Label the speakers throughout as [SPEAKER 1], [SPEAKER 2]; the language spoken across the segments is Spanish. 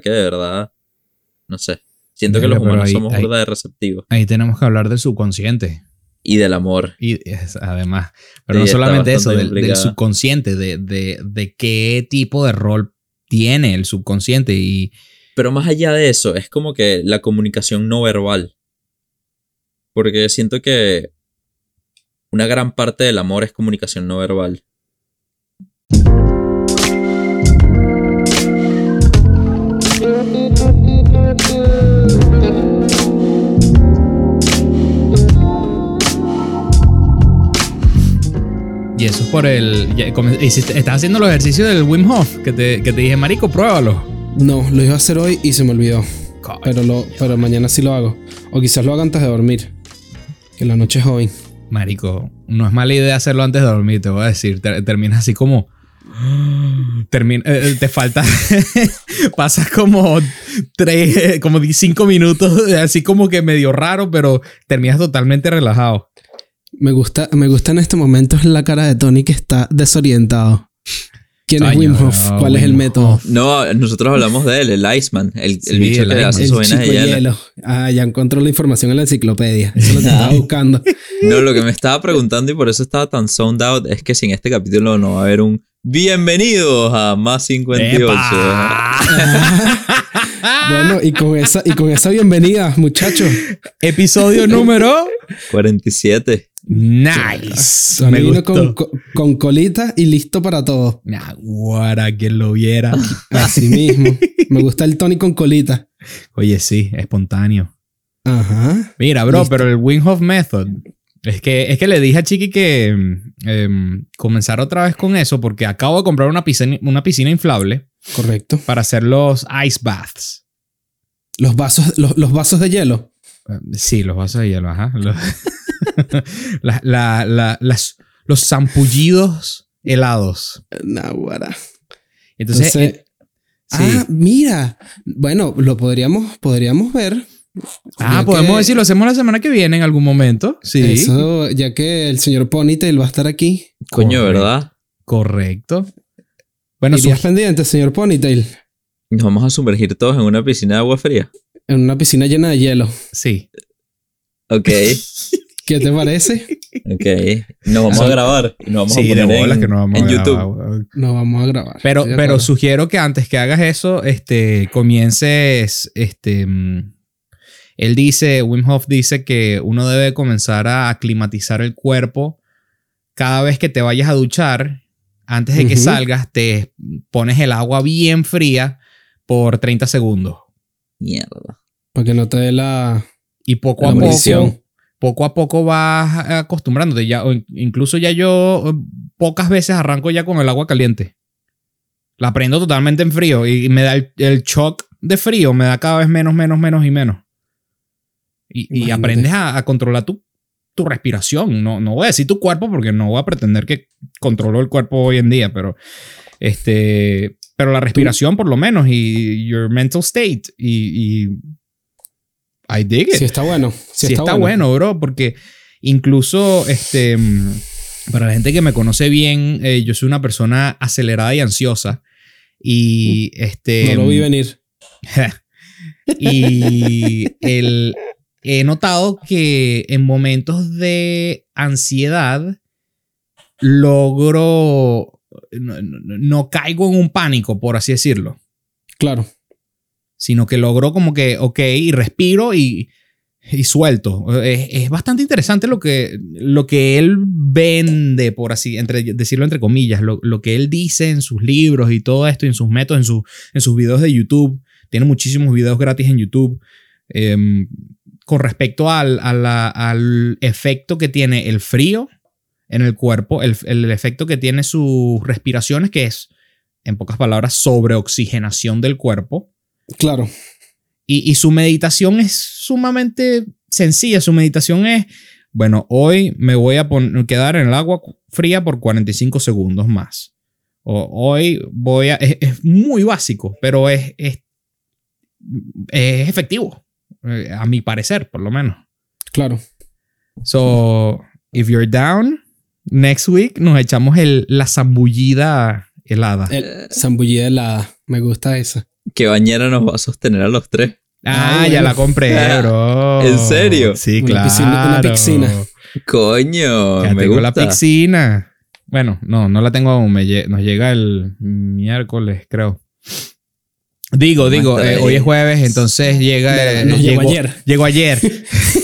[SPEAKER 1] que de verdad, no sé. Siento que los humanos somos burda de receptivos.
[SPEAKER 2] Ahí tenemos que hablar del subconsciente.
[SPEAKER 1] Y del amor.
[SPEAKER 2] Y además, pero no solamente eso, del, subconsciente, de, de, de, qué tipo de rol tiene el subconsciente. Y...
[SPEAKER 1] Pero más allá de eso, es como que la comunicación no verbal. Porque siento que una gran parte del amor es comunicación no verbal.
[SPEAKER 2] Y eso es por el. estás haciendo los ejercicios del Wim Hof, que te, que te dije, Marico, pruébalo.
[SPEAKER 3] No, lo iba a hacer hoy y se me olvidó. Pero, lo, pero mañana sí lo hago. O quizás lo haga antes de dormir. Que la noche es joven.
[SPEAKER 2] Marico, no es mala idea hacerlo antes de dormir, te voy a decir. Terminas así como. Termina, eh, eh, te falta. pasas como tres, como cinco minutos, así como que medio raro, pero terminas totalmente relajado.
[SPEAKER 3] Me gusta, me gusta en este momento es la cara de Tony que está desorientado. ¿Quién es Wim Hof? ¿Cuál es el método?
[SPEAKER 1] No, nosotros hablamos de él, el Iceman, el, el bicho el que hace su de hielo.
[SPEAKER 3] Ah, ya encontró la información en la enciclopedia. Eso es lo que estaba buscando.
[SPEAKER 1] No, lo que me estaba preguntando y por eso estaba tan zoned out es que sin este capítulo no va a haber un bienvenidos a Más 58.
[SPEAKER 3] bueno, y con esa, y con esa bienvenida, muchachos.
[SPEAKER 2] Episodio número
[SPEAKER 1] 47.
[SPEAKER 2] Nice.
[SPEAKER 3] Me vino con, con, colita y listo para todo.
[SPEAKER 2] guara, quien lo viera.
[SPEAKER 3] Así mismo. Me gusta el Tony con colita.
[SPEAKER 2] Oye, sí, espontáneo.
[SPEAKER 3] Ajá.
[SPEAKER 2] Mira, bro, pero el Wing Method. Es que, es que le dije a Chiqui que em, comenzar otra vez con eso porque acabo de comprar una piscina, una piscina inflable.
[SPEAKER 3] Correcto.
[SPEAKER 2] Para hacer los ice baths.
[SPEAKER 3] Los vasos, los, los vasos de hielo.
[SPEAKER 2] Sí, los vasos de hielo, ajá. las, los zampullidos helados.
[SPEAKER 3] Nahuara.
[SPEAKER 2] Entonces. Eh,
[SPEAKER 3] ah, mira. Bueno, lo podríamos, podríamos ver.
[SPEAKER 2] Ah, podemos decirlo, hacemos la semana que viene en algún momento. Sí.
[SPEAKER 3] Eso, ya que el señor Ponytail va a estar aquí.
[SPEAKER 1] Coño, ¿verdad?
[SPEAKER 2] Correcto.
[SPEAKER 3] Bueno, ¿Irías pendiente, señor Ponytail?
[SPEAKER 1] Nos vamos a sumergir todos en una piscina de agua fría.
[SPEAKER 3] En una piscina llena de hielo.
[SPEAKER 2] Sí.
[SPEAKER 1] Ok.
[SPEAKER 3] ¿Qué te parece?
[SPEAKER 1] Ok. Nos vamos a grabar. Nos vamos a poner en, que vamos a YouTube.
[SPEAKER 3] Nos vamos a grabar.
[SPEAKER 2] Pero, pero sugiero que antes que hagas eso, este, comiences, este, mm, él dice, Wim Hof dice que uno debe comenzar a aclimatizar el cuerpo cada vez que te vayas a duchar. Antes de que salgas, te pones el agua bien fría por 30 segundos.
[SPEAKER 1] Mierda.
[SPEAKER 3] Para que no te dé la.
[SPEAKER 2] Y poco a poco poco a poco vas acostumbrándote. Ya, incluso ya yo eh, pocas veces arranco ya con el agua caliente. La prendo totalmente en frío y me da el, shock de frío, me da cada vez menos, menos, menos y menos. Y, aprendes a, controlar tu, tu respiración. No, no voy a decir tu cuerpo porque no voy a pretender que controlo el cuerpo hoy en día, pero este, pero la respiración por lo menos y your mental state y, y I dig it.
[SPEAKER 3] Sí está bueno.
[SPEAKER 2] Sí, está, bueno. bro, porque incluso este para la gente que me conoce bien, eh, yo soy una persona acelerada y ansiosa y este
[SPEAKER 3] no lo vi venir.
[SPEAKER 2] y el, he notado que en momentos de ansiedad logro no, caigo en un pánico, por así decirlo.
[SPEAKER 3] Claro
[SPEAKER 2] sino que logró como que, ok, y respiro y, y suelto. Es, bastante interesante lo que, lo que él vende, por así decirlo entre comillas, lo, lo, que él dice en sus libros y todo esto, en sus métodos, en, su, en sus videos de YouTube. Tiene muchísimos videos gratis en YouTube. Em, con respecto al, al, efecto que tiene el frío en el cuerpo, el, el efecto que tiene sus respiraciones, que es, en pocas palabras, sobreoxigenación del cuerpo
[SPEAKER 3] Claro.
[SPEAKER 2] Y, su meditación es sumamente sencilla. Su meditación es, bueno, hoy me voy a quedar en el agua fría por 45 segundos más. O, hoy voy a... Es, muy básico, pero es, es, es efectivo. Eh, a mi parecer, por lo menos.
[SPEAKER 3] Claro.
[SPEAKER 2] So, if you're down, next week nos echamos el, la zambullida helada.
[SPEAKER 3] zambullida helada. Me gusta esa.
[SPEAKER 1] ¿Qué bañera nos va a sostener a los tres?
[SPEAKER 2] Ah,
[SPEAKER 3] Ah,
[SPEAKER 2] ya la compré, bro.
[SPEAKER 1] ¿En serio?
[SPEAKER 2] Sí,
[SPEAKER 3] Una
[SPEAKER 2] claro.
[SPEAKER 3] piscina- una piscina.
[SPEAKER 1] Coño,
[SPEAKER 2] Ya
[SPEAKER 1] me
[SPEAKER 2] tengo
[SPEAKER 1] gusta.
[SPEAKER 2] la piscina. Bueno, no, no la tengo aún. me lle- nos llega el miércoles, creo. Digo, digo, eh, hoy es jueves, entonces llega. eh,
[SPEAKER 3] Nos llegó ayer.
[SPEAKER 2] Llegó ayer.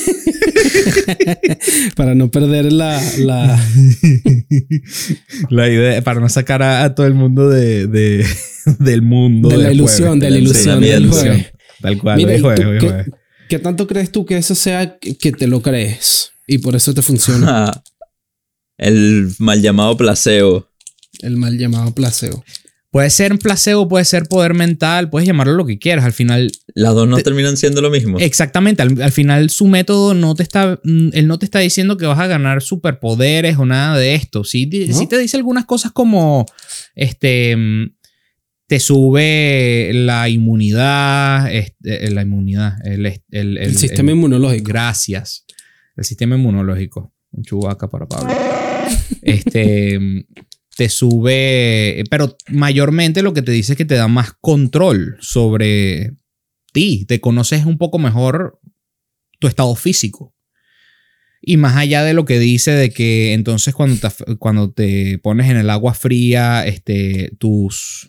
[SPEAKER 3] Para no perder la. la
[SPEAKER 2] la idea, para no sacar a, a todo el mundo de, de- del mundo.
[SPEAKER 3] de la
[SPEAKER 2] del
[SPEAKER 3] ilusión,
[SPEAKER 2] jueves.
[SPEAKER 3] de la
[SPEAKER 1] Sí,
[SPEAKER 3] ilusión del jueves.
[SPEAKER 2] Tal cual,
[SPEAKER 3] Mira,
[SPEAKER 2] hoy es
[SPEAKER 3] ¿y
[SPEAKER 2] jueves,
[SPEAKER 3] tú
[SPEAKER 2] hoy es
[SPEAKER 3] qué-
[SPEAKER 2] jueves.
[SPEAKER 3] ¿Qué tanto crees tú que eso sea que te lo crees? Y por eso te funciona
[SPEAKER 1] el mal llamado placebo.
[SPEAKER 3] el mal llamado placebo.
[SPEAKER 2] Puede ser un placebo, puede ser poder mental, puedes llamarlo lo que quieras. Al final,
[SPEAKER 1] Las dos no terminan siendo lo mismo.
[SPEAKER 2] exactamente, al, al final su método no te está, mm, él no te está diciendo que vas a ganar superpoderes o nada de esto. Sí, sí te dice algunas cosas como, este, mm, te sube la inmunidad, este, la inmunidad, el, el, el-
[SPEAKER 3] El, sistema
[SPEAKER 2] el-
[SPEAKER 3] inmunológico.
[SPEAKER 2] Gracias. El sistema inmunológico. Un chubaca para Pablo. Este te sube, pero mayormente lo que te dice es que te da más control sobre ti. Te conoces un poco mejor tu estado físico. Y más allá de lo que dice de que entonces cuando te, cuando te pones en el agua fría, este, tus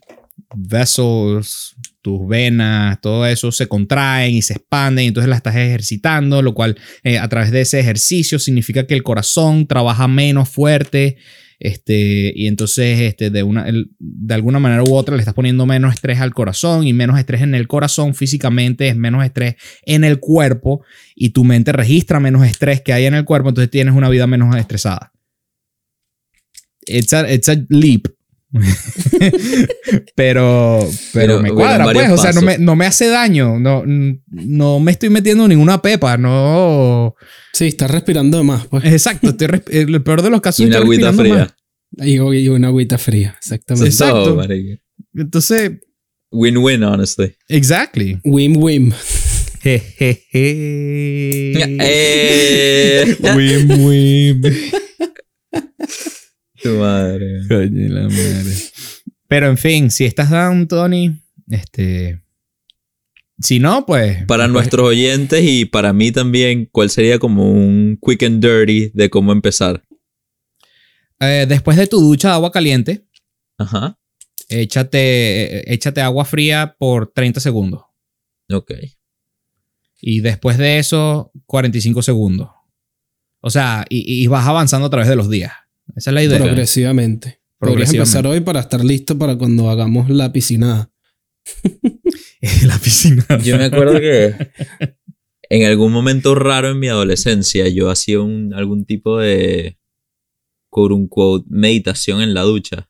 [SPEAKER 2] vessels, tus venas, todo eso se contraen y se expanden y entonces la estás ejercitando, lo cual eh, a través de ese ejercicio significa que el corazón trabaja menos fuerte. Este, y entonces, este, de, una, de alguna manera u otra, le estás poniendo menos estrés al corazón y menos estrés en el corazón físicamente, es menos estrés en el cuerpo y tu mente registra menos estrés que hay en el cuerpo, entonces tienes una vida menos estresada. It's a, it's a leap. pero, pero,
[SPEAKER 1] Pero
[SPEAKER 2] me cuadra, pues.
[SPEAKER 1] varios
[SPEAKER 2] O sea, no me,
[SPEAKER 1] pasos.
[SPEAKER 2] no me hace daño. No, no me estoy metiendo ninguna pepa. No.
[SPEAKER 3] Sí, estás respirando más, pues.
[SPEAKER 2] Exacto. Estoy resp- el peor de los casos
[SPEAKER 1] Y una
[SPEAKER 2] estoy
[SPEAKER 1] agüita fría.
[SPEAKER 3] Y, y una agüita fría, exactamente.
[SPEAKER 2] Sí. Exacto.
[SPEAKER 1] Todo.
[SPEAKER 2] Entonces,
[SPEAKER 1] Win-win, honestly.
[SPEAKER 2] exactly.
[SPEAKER 3] Wim.
[SPEAKER 2] Jejeje.
[SPEAKER 1] Eh,
[SPEAKER 2] wim.
[SPEAKER 1] tu madre.
[SPEAKER 2] Coño, la madre. Pero en fin, si estás down, Tony, este. Si no, pues.
[SPEAKER 1] Para
[SPEAKER 2] pues,
[SPEAKER 1] nuestros oyentes y para mí también, ¿cuál sería como un quick and dirty de cómo empezar?
[SPEAKER 2] eh, después de tu ducha de agua caliente,
[SPEAKER 1] Ajá.
[SPEAKER 2] échate, échate agua fría por 30 segundos.
[SPEAKER 1] Ok.
[SPEAKER 2] Y después de eso, 45 segundos. O sea, y, y vas avanzando a través de los días. Esa es la idea.
[SPEAKER 3] Progresivamente. Podrías empezar hoy para estar listo para cuando hagamos la piscinada.
[SPEAKER 2] la piscina.
[SPEAKER 1] Yo me acuerdo que en algún momento raro en mi adolescencia yo hacía un, algún tipo de quote unquote meditación en la ducha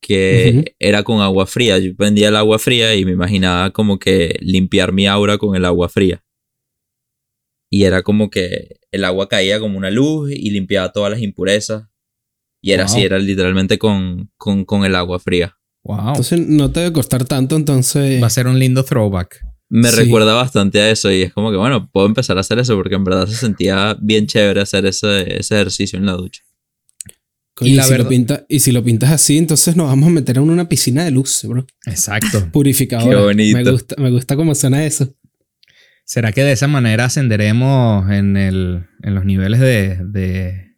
[SPEAKER 1] que era con agua fría. Yo prendía el agua fría y me imaginaba como que limpiar mi aura con el agua fría. Y era como que el agua caía como una luz y limpiaba todas las impurezas. Y era
[SPEAKER 2] Wow.
[SPEAKER 1] así, era literalmente con, con, con el agua fría.
[SPEAKER 2] Wow.
[SPEAKER 3] Entonces no te debe costar tanto, entonces.
[SPEAKER 2] Va a ser un lindo throwback.
[SPEAKER 1] Me
[SPEAKER 3] Sí.
[SPEAKER 1] recuerda bastante a eso y es como que, bueno, puedo empezar a hacer eso porque en verdad se sentía bien chévere hacer ese, ese ejercicio en la ducha.
[SPEAKER 2] Y
[SPEAKER 3] y,
[SPEAKER 2] la
[SPEAKER 3] si
[SPEAKER 2] verdad-
[SPEAKER 3] lo pinta, y si lo pintas así, entonces nos vamos a meter en una piscina de luz, bro.
[SPEAKER 2] Exacto.
[SPEAKER 3] Purificadora.
[SPEAKER 1] Qué bonito.
[SPEAKER 3] Me gusta, me gusta cómo suena eso.
[SPEAKER 2] ¿Será que de esa manera ascenderemos en, el, en los niveles de, de,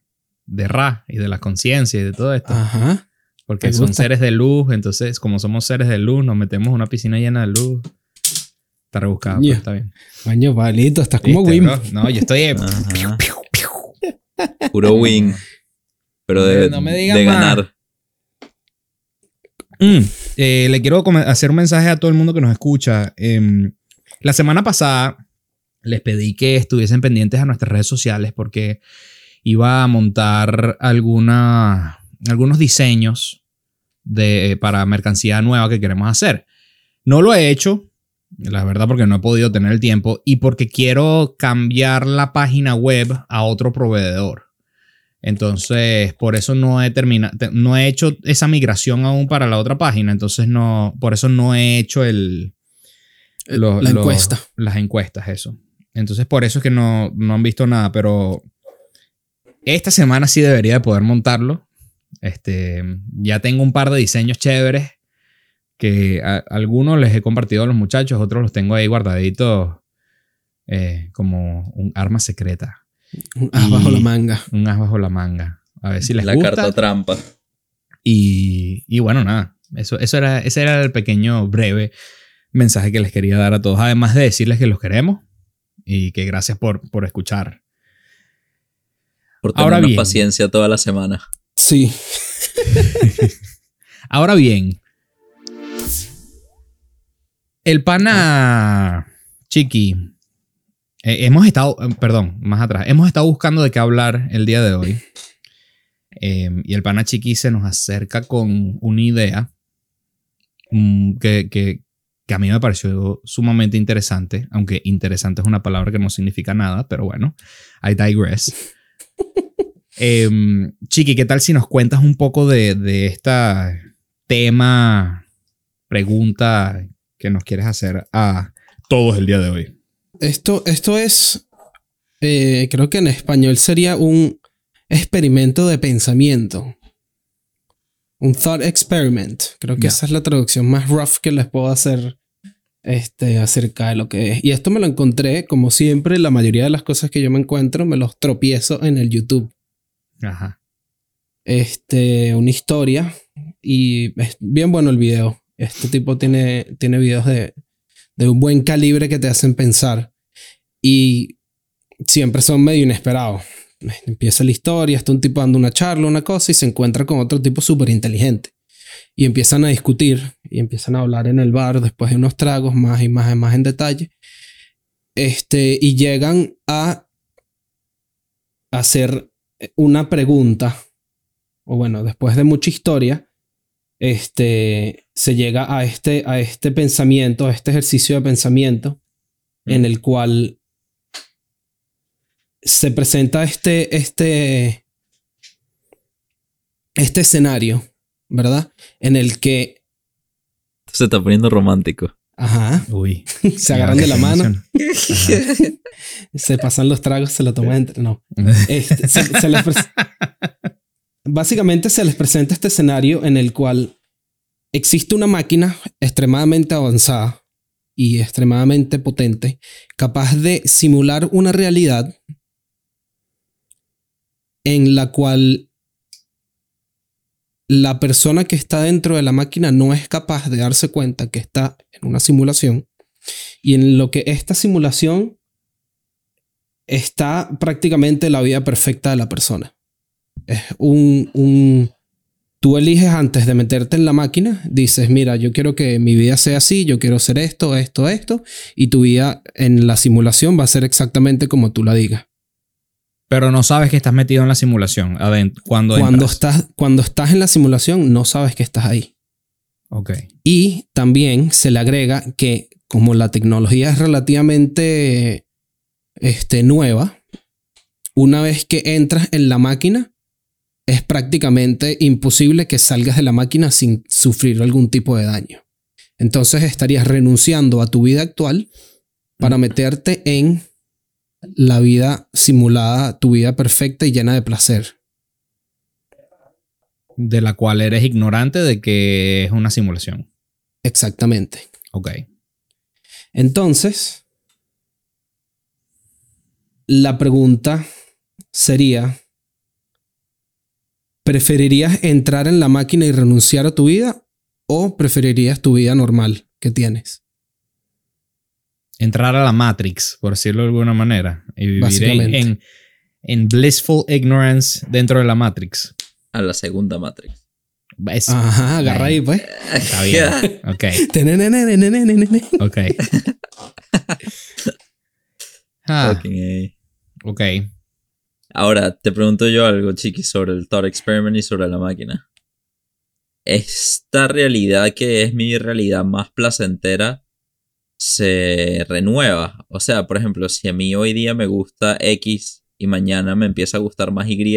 [SPEAKER 2] de Ra y de la conciencia y de todo esto?
[SPEAKER 3] Ajá.
[SPEAKER 2] Porque son
[SPEAKER 3] gusta.
[SPEAKER 2] seres de luz, entonces como somos seres de luz, nos metemos en una piscina llena de luz. Está rebuscado, pero
[SPEAKER 3] Ya.
[SPEAKER 2] está bien.
[SPEAKER 3] Baño, palito, estás como
[SPEAKER 2] ¿Viste,
[SPEAKER 3] Wim.
[SPEAKER 2] bro? No, yo estoy...
[SPEAKER 1] Puro win. Pero de,
[SPEAKER 2] No me
[SPEAKER 1] de ganar.
[SPEAKER 2] Mm, eh, le quiero hacer un mensaje a todo el mundo que nos escucha. Em, la semana pasada les pedí que estuviesen pendientes a nuestras redes sociales porque iba a montar alguna, algunos diseños de, para mercancía nueva que queremos hacer. No lo he hecho, la verdad porque no he podido tener el tiempo y porque quiero cambiar la página web a otro proveedor. Entonces, por eso no he terminado, no he hecho esa migración aún para la otra página. Entonces, no, por eso no he hecho el, lo-
[SPEAKER 3] la encuesta.
[SPEAKER 2] Las encuestas, eso. Entonces, por eso es que no, no han visto nada, pero esta semana sí debería de poder montarlo. Este, ya tengo un par de diseños chéveres que a- algunos les he compartido a los muchachos, otros los tengo ahí guardaditos eh, como un arma secreta,
[SPEAKER 3] Un as bajo la manga.
[SPEAKER 2] un as bajo la manga. A ver si les
[SPEAKER 1] La
[SPEAKER 2] gusta.
[SPEAKER 1] carta trampa.
[SPEAKER 2] Y, y bueno, nada, eso, eso era, ese era el pequeño, breve mensaje que les quería dar a todos, además de decirles que los queremos y que gracias por, por escuchar.
[SPEAKER 1] Por
[SPEAKER 2] Ahora
[SPEAKER 1] tenernos
[SPEAKER 2] bien.
[SPEAKER 1] paciencia toda la semana.
[SPEAKER 3] Sí.
[SPEAKER 2] Ahora bien, el pana Chiqui, eh, hemos estado, eh, perdón, más atrás, hemos estado buscando de qué hablar el día de hoy. Eh, y el pana Chiqui se nos acerca con una idea mm, que, que- que a mí me pareció sumamente interesante, aunque interesante es una palabra que no significa nada, pero bueno, I digress. Em, Chiqui, ¿qué tal si nos cuentas un poco de, de esta tema, pregunta que nos quieres hacer a todos el día de hoy?
[SPEAKER 3] Esto, esto es. eh, creo que en español sería un experimento de pensamiento. Un thought experiment. Creo que esa es la traducción más rough que les puedo hacer este, acerca de lo que es. Y esto me lo encontré, como siempre, la mayoría de las cosas que yo me encuentro me los tropiezo en el YouTube.
[SPEAKER 2] Ajá.
[SPEAKER 3] Este, una historia. Y es bien bueno el video. Este tipo tiene, tiene videos de, de un buen calibre que te hacen pensar. Y siempre son medio inesperados. Empieza la historia, está un tipo dando una charla, una cosa, y se encuentra con otro tipo súper inteligente. Y empiezan a discutir, y empiezan a hablar en el bar después de unos tragos, más y más y más en detalle. Este, y llegan a hacer una pregunta, o bueno, después de mucha historia, este, se llega a este, a este pensamiento, a este ejercicio de pensamiento, en el cual se presenta este, este, este escenario, ¿verdad? En el que,
[SPEAKER 1] Se está poniendo romántico.
[SPEAKER 3] Ajá,
[SPEAKER 2] Uy.
[SPEAKER 3] se agarran de la mano, se pasan los tragos, se lo toman entre, no. Este, se- se les pres- Básicamente se les presenta este escenario en el cual existe una máquina extremadamente avanzada y extremadamente potente, capaz de simular una realidad en la cual la persona que está dentro de la máquina no es capaz de darse cuenta que está en una simulación y en lo que esta simulación está prácticamente la vida perfecta de la persona. Es un, un... Tú eliges antes de meterte en la máquina, dices, mira, yo quiero que mi vida sea así, yo quiero hacer esto, esto, esto, y tu vida en la simulación va a ser exactamente como tú la digas.
[SPEAKER 2] Pero no sabes que estás metido en la simulación. adentro, cuando
[SPEAKER 3] estás, cuando estás en la simulación, no sabes que estás ahí.
[SPEAKER 2] Ok.
[SPEAKER 3] Y también se le agrega que como la tecnología es relativamente este, nueva, una vez que entras en la máquina, es prácticamente imposible que salgas de la máquina sin sufrir algún tipo de daño. Entonces estarías renunciando a tu vida actual para meterte en la vida simulada, tu vida perfecta y llena de placer.
[SPEAKER 2] De la cual eres ignorante de que es una simulación.
[SPEAKER 3] Exactamente.
[SPEAKER 2] Ok.
[SPEAKER 3] Entonces, la pregunta sería, ¿preferirías entrar en la máquina y renunciar a tu vida o preferirías tu vida normal que tienes?
[SPEAKER 2] entrar a la Matrix, por decirlo de alguna manera, y vivir en, en, en, blissful ignorance dentro de la Matrix.
[SPEAKER 1] A la segunda Matrix.
[SPEAKER 2] Es,
[SPEAKER 3] Ajá, agarra ahí, pues.
[SPEAKER 2] Está bien. ok. ok. Ah, ok.
[SPEAKER 1] Ahora, te pregunto yo algo, Chiqui, sobre el Thought Experiment y sobre la máquina. ¿Esta realidad que es mi realidad más placentera se renueva. O sea, por ejemplo, si a mí hoy día me gusta X y mañana me empieza a gustar más Y,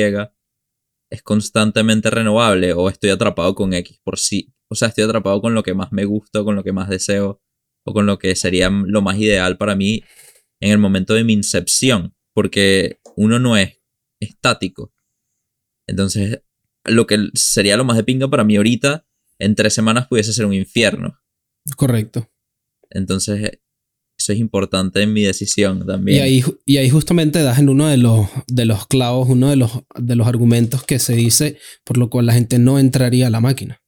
[SPEAKER 1] es constantemente renovable o estoy atrapado con X por sí. O sea, estoy atrapado con lo que más me gusta, con lo que más deseo o con lo que sería lo más ideal para mí en el momento de mi incepción. Porque uno no es estático. Entonces, lo que sería lo más de pinga para mí ahorita en tres semanas pudiese ser un infierno.
[SPEAKER 3] Correcto.
[SPEAKER 1] Entonces, eso es importante en mi decisión también.
[SPEAKER 3] Y ahí, y ahí justamente das en uno de los, de los clavos, uno de los, de los argumentos que se dice por lo cual la gente no entraría a la máquina.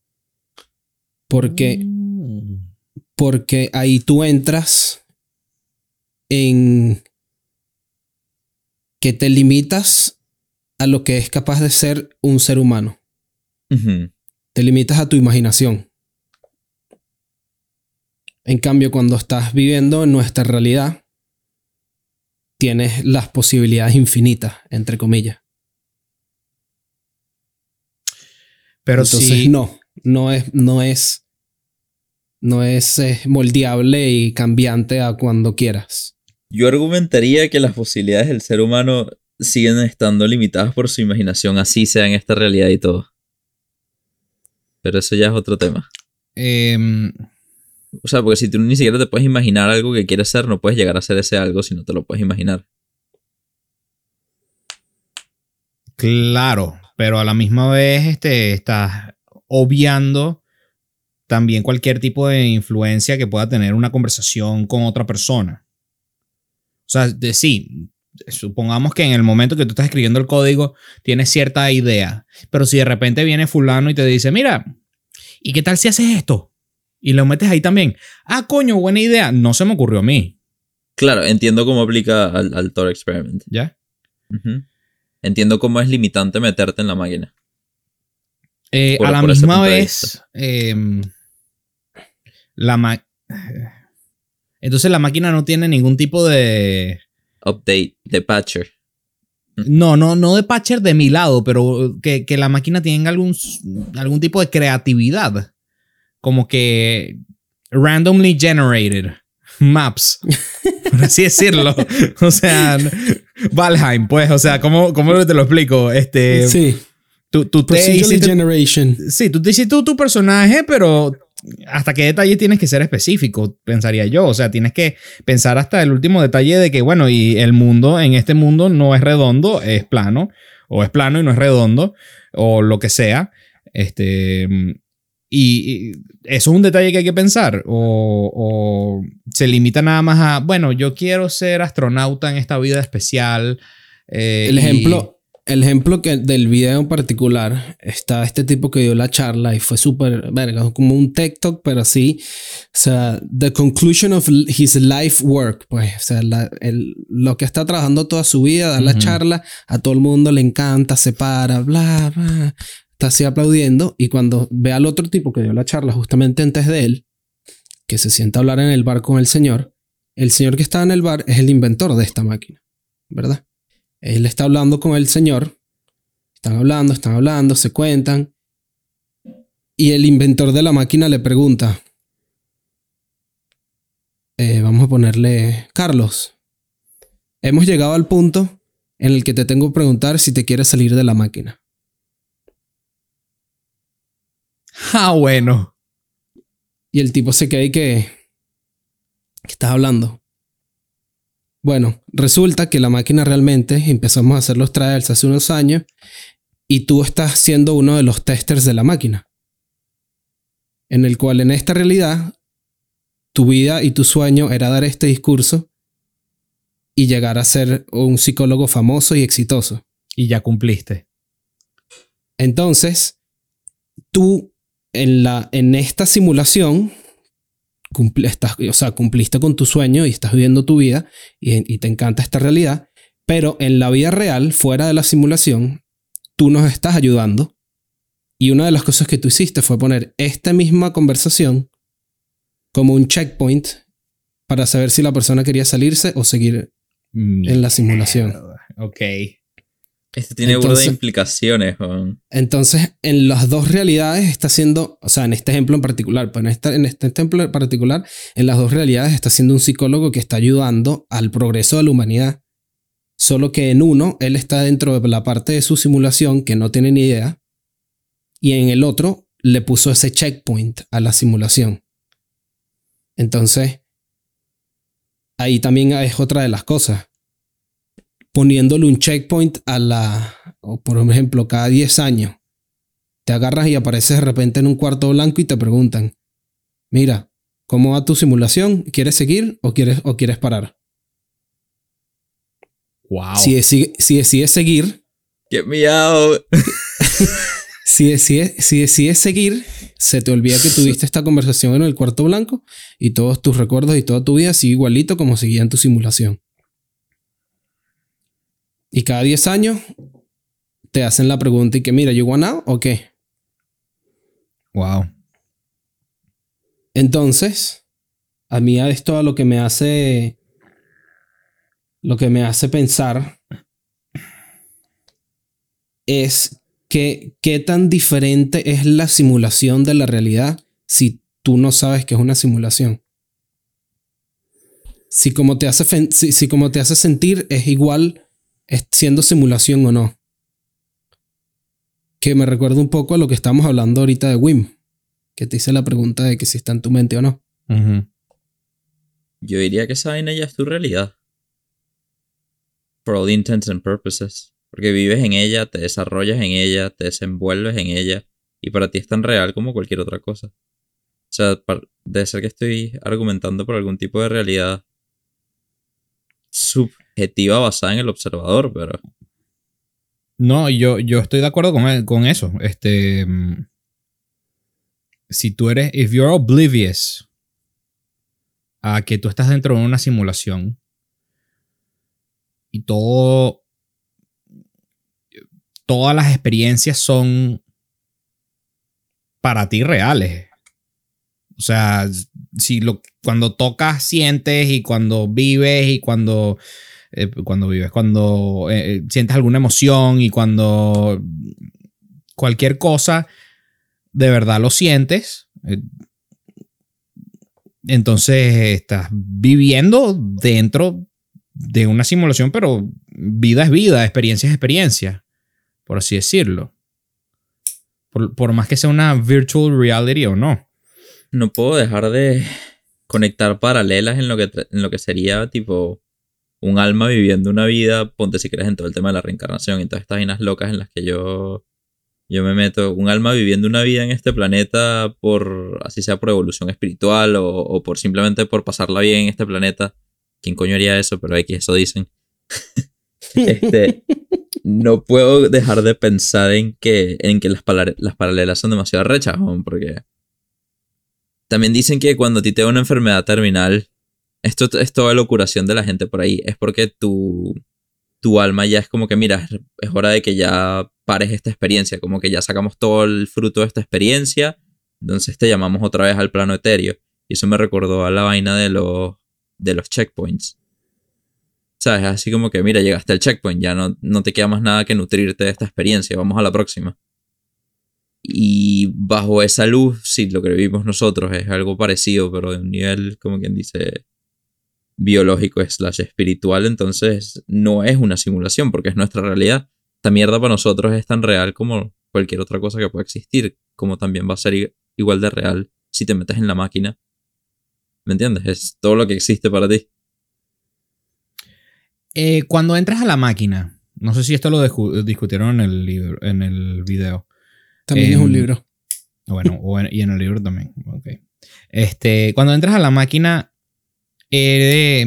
[SPEAKER 3] Porque,
[SPEAKER 2] Mm.
[SPEAKER 3] porque ahí tú entras en que te limitas a lo que es capaz de ser un ser humano. Te limitas a tu imaginación. En cambio, cuando estás viviendo en nuestra realidad, tienes las posibilidades infinitas, entre comillas.
[SPEAKER 2] Pero
[SPEAKER 3] Entonces,
[SPEAKER 2] sí.
[SPEAKER 3] no, no es, no es, no es eh, moldeable y cambiante a cuando quieras.
[SPEAKER 1] Yo argumentaría que las posibilidades del ser humano siguen estando limitadas por su imaginación, así sea en esta realidad y todo. Pero eso ya es otro tema.
[SPEAKER 2] em,
[SPEAKER 1] O sea, porque si tú ni siquiera te puedes imaginar algo que quieres ser, no puedes llegar a ser ese algo si no te lo puedes imaginar.
[SPEAKER 2] Claro, pero a la misma vez este, estás obviando también cualquier tipo de influencia que pueda tener una conversación con otra persona. O sea, de, sí, supongamos que en el momento que tú estás escribiendo el código tienes cierta idea, pero si de repente viene fulano y te dice, mira, ¿y qué tal si haces esto? Y lo metes ahí también. Ah, coño, buena idea. No se me ocurrió a mí.
[SPEAKER 1] Claro, entiendo cómo aplica al, al Thor Experiment.
[SPEAKER 2] ¿Ya?
[SPEAKER 1] Entiendo cómo es limitante meterte en la máquina.
[SPEAKER 2] Eh,
[SPEAKER 1] Por-
[SPEAKER 2] a la misma vez, em, la ma- entonces la máquina no tiene ningún tipo de...
[SPEAKER 1] Update de Patcher.
[SPEAKER 2] No, no, no de patcher de mi lado, pero que, que la máquina tenga algún, algún tipo de creatividad. Como que randomly generated maps, por así decirlo. O sea, Valheim, pues, o sea, ¿cómo, cómo te lo explico? Este,
[SPEAKER 3] sí,
[SPEAKER 2] tú, tú te hiciste-
[SPEAKER 3] generation.
[SPEAKER 2] Sí, tú te hiciste tú tu personaje, pero hasta qué detalle tienes que ser específico, pensaría yo. O sea, tienes que pensar hasta el último detalle de que, bueno, y el mundo, en este mundo no es redondo, es plano, o es plano y no es redondo, o lo que sea. Este. Y, y eso es un detalle que hay que pensar. O, o se limita nada más a, bueno, yo quiero ser astronauta en esta vida especial. eh,
[SPEAKER 3] El
[SPEAKER 2] y-
[SPEAKER 3] ejemplo, el ejemplo que del video en particular está este tipo que dio la charla y fue súper verga, como un TikTok, pero así, o sea, the conclusion of his life work, pues, o sea, la- el- lo que está trabajando toda su vida, da la
[SPEAKER 2] Ujú.
[SPEAKER 3] charla, a todo el mundo le encanta, se para, bla, bla, está así aplaudiendo y cuando ve al otro tipo que dio la charla justamente antes de él, que se sienta a hablar en el bar con el señor, el señor que estaba en el bar es el inventor de esta máquina, ¿verdad? Él está hablando con el señor. Están hablando, están hablando, se cuentan. Y el inventor de la máquina le pregunta. eh, vamos a ponerle Carlos. Hemos llegado al punto en el que te tengo que preguntar si te quieres salir de la máquina.
[SPEAKER 2] Ah, bueno.
[SPEAKER 3] Y el tipo se queda y que... ¿Qué estás hablando? Bueno, resulta que la máquina realmente empezamos a hacer los trials hace unos años y tú estás siendo uno de los testers de la máquina. En el cual en esta realidad tu vida y tu sueño era dar este discurso y llegar a ser un psicólogo famoso y exitoso.
[SPEAKER 2] Y ya cumpliste.
[SPEAKER 3] Entonces, tú en, la, en esta simulación, cumpli- estás, o sea, cumpliste con tu sueño y estás viviendo tu vida y, y te encanta esta realidad, pero en la vida real, fuera de la simulación, tú nos estás ayudando. Y una de las cosas que tú hiciste fue poner esta misma conversación como un checkpoint para saber si la persona quería salirse o seguir en la simulación.
[SPEAKER 2] Ok.
[SPEAKER 1] Este tiene
[SPEAKER 3] Entonces-
[SPEAKER 1] de implicaciones, Juan.
[SPEAKER 3] Entonces, en las dos realidades está siendo, o sea, en este ejemplo en particular, pero en este, en este ejemplo en particular, en las dos realidades está siendo un psicólogo que está ayudando al progreso de la humanidad. Solo que en uno, él está dentro de la parte de su simulación que no tiene ni idea, y en el otro le puso ese checkpoint a la simulación. Entonces, ahí también es otra de las cosas. Poniéndole un checkpoint a la, o por ejemplo, cada 10 años, te agarras y apareces de repente en un cuarto blanco y te preguntan, mira, ¿cómo va tu simulación? ¿Quieres seguir o quieres, o quieres parar?
[SPEAKER 2] Wow.
[SPEAKER 3] Si, deci- si decides seguir,
[SPEAKER 1] ¡Qué miau!
[SPEAKER 3] si decides, si decides seguir, se te olvida que tuviste esta conversación en el cuarto blanco y todos tus recuerdos y toda tu vida sigue igualito como seguía en tu simulación. Y cada 10 años te hacen la pregunta y que mira, ¿you want out o qué?
[SPEAKER 2] Wow.
[SPEAKER 3] Entonces, a mí esto a lo que me hace lo que me hace pensar es que qué tan diferente es la simulación de la realidad si tú no sabes que es una simulación. Si como te hace, si, si como te hace sentir es igual siendo simulación o no. Que me recuerda un poco a lo que estamos hablando ahorita de Wim, que te hice la pregunta de que si está en tu mente o no.
[SPEAKER 1] Yo diría que esa vaina ya es tu realidad. For all intents and purposes. Porque vives en ella, te desarrollas en ella, te desenvuelves en ella. Y para ti es tan real como cualquier otra cosa. O sea, debe ser que estoy argumentando por algún tipo de realidad subjetiva basada en el observador, pero
[SPEAKER 2] No, yo, yo estoy de acuerdo con, con eso. Este. mm, Si tú eres. If you're oblivious a que tú estás dentro de una simulación y todo. Todas las experiencias son para ti reales. O sea, si lo, cuando tocas, sientes y cuando vives y cuando eh, cuando vives, cuando eh, eh, sientes alguna emoción y cuando cualquier cosa de verdad lo sientes, entonces estás viviendo dentro de una simulación, pero vida es vida, experiencia es experiencia, por así decirlo. Por, por más que sea una virtual reality o no.
[SPEAKER 1] no puedo dejar de conectar paralelas en lo que, en lo que sería tipo un alma viviendo una vida, ponte si crees en todo el tema de la reencarnación y todas estas vainas locas en las que yo, yo me meto, un alma viviendo una vida en este planeta por, así sea por evolución espiritual o, o por simplemente por pasarla bien en este planeta. ¿Quién coño haría eso? Pero X, eso dicen. este, no puedo dejar de pensar en que, en que las, las paralelas son demasiado rechas, weón, porque también dicen que cuando a te da una enfermedad terminal, esto es toda la curación de la gente por ahí, es porque tu, tu alma ya es como que, mira, es- es hora de que ya pares esta experiencia, como que ya sacamos todo el fruto de esta experiencia, entonces te llamamos otra vez al plano etéreo. Y eso me recordó a la vaina de los, de los checkpoints. ¿Sabes? Así como que, mira, llegaste al checkpoint, ya no, no te queda más nada que nutrirte de esta experiencia, vamos a la próxima. Y bajo esa luz, sí, lo que vivimos nosotros es algo parecido, pero de un nivel, como quien dice, biológico slash espiritual, entonces no es una simulación porque es nuestra realidad. Esta mierda para nosotros es tan real como cualquier otra cosa que pueda existir, como también va a ser igual de real si te metes en la máquina. ¿Me entiendes? Es todo lo que existe para ti.
[SPEAKER 2] Eh, cuando entras a la máquina, no sé si esto lo discu- discutieron en el, libro, en el video.
[SPEAKER 3] También es
[SPEAKER 2] Em,
[SPEAKER 3] un libro.
[SPEAKER 2] Bueno, o en- y en el libro también. ok. Este, cuando entras a la máquina, eh,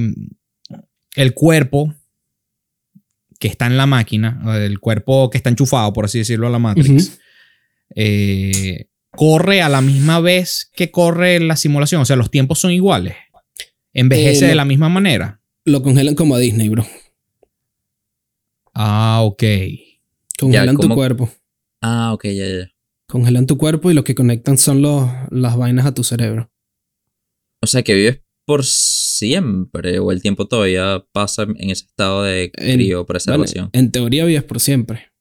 [SPEAKER 2] el cuerpo que está en la máquina, el cuerpo que está enchufado, por así decirlo, a la Matrix, eh, corre a la misma vez que corre la simulación. O sea, los tiempos son iguales. Envejece
[SPEAKER 3] Eh,
[SPEAKER 2] de la misma manera.
[SPEAKER 3] Lo congelan como a Disney, bro.
[SPEAKER 2] Ah, ok.
[SPEAKER 3] Congelan tu cuerpo.
[SPEAKER 1] Ah, ok, ya, ya. ya.
[SPEAKER 3] Congelan tu cuerpo y lo que conectan son los, las vainas a tu cerebro.
[SPEAKER 1] O sea, que vives por siempre o el tiempo todavía pasa en ese estado de
[SPEAKER 3] En-
[SPEAKER 1] criopreservación.
[SPEAKER 3] Bueno, en teoría vives por siempre.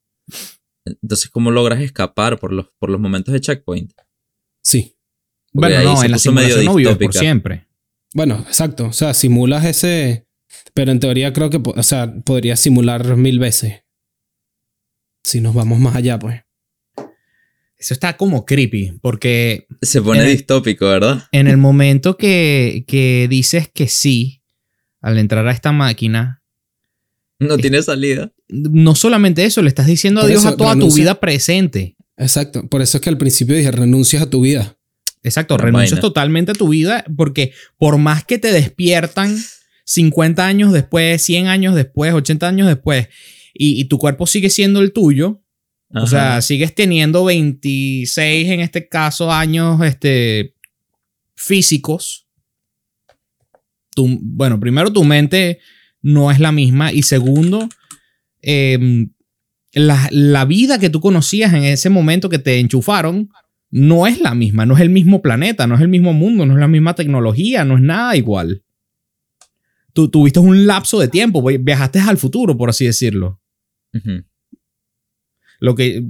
[SPEAKER 1] Entonces, ¿cómo logras escapar por los, por los momentos de checkpoint?
[SPEAKER 3] Sí.
[SPEAKER 1] Porque
[SPEAKER 2] Bueno, no, en la simulación no vives por siempre.
[SPEAKER 3] Bueno, exacto. O sea, simulas ese. Pero en teoría creo que, o sea, podrías simular mil veces. Si nos vamos más allá, pues.
[SPEAKER 2] Eso está como creepy, porque
[SPEAKER 1] Se pone
[SPEAKER 2] el-
[SPEAKER 1] distópico, ¿verdad?
[SPEAKER 2] en el momento que, que dices que sí, al entrar a esta máquina,
[SPEAKER 1] No tiene salida.
[SPEAKER 2] no solamente eso, le estás diciendo
[SPEAKER 3] Por
[SPEAKER 2] adiós
[SPEAKER 3] eso,
[SPEAKER 2] a toda tu vida presente.
[SPEAKER 3] Exacto. Por eso es que al principio dije, renuncias a tu vida.
[SPEAKER 2] Exacto,
[SPEAKER 1] Una
[SPEAKER 2] renuncias
[SPEAKER 1] vaina.
[SPEAKER 2] totalmente a tu vida porque por más que te despiertan 50 años después, 100 años después, 80 años después, y, y tu cuerpo sigue siendo el tuyo, o sea, sigues teniendo 26 en este caso años este, físicos. Tu- bueno, primero tu mente no es la misma y segundo, em, la, la vida que tú conocías en ese momento que te enchufaron no es la misma, no es el mismo planeta, no es el mismo mundo, no es la misma tecnología, no es nada igual. Tú tuviste un lapso de tiempo, vi- viajaste al futuro, por así decirlo. Lo que,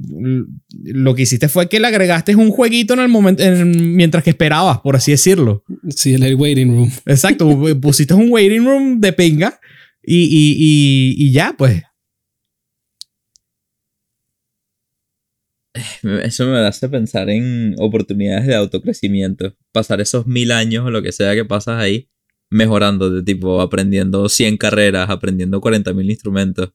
[SPEAKER 2] lo que hiciste fue que le agregaste un jueguito en el momento, en- mientras que esperabas, por así decirlo.
[SPEAKER 3] Sí, el waiting room.
[SPEAKER 2] Exacto, pusiste un waiting room de pinga y, y, y, y ya, pues.
[SPEAKER 1] Eso me hace pensar en oportunidades de autocrecimiento. Pasar esos mil años o lo que sea que pasas ahí mejorando, de tipo aprendiendo 100 carreras, aprendiendo 40.000 instrumentos.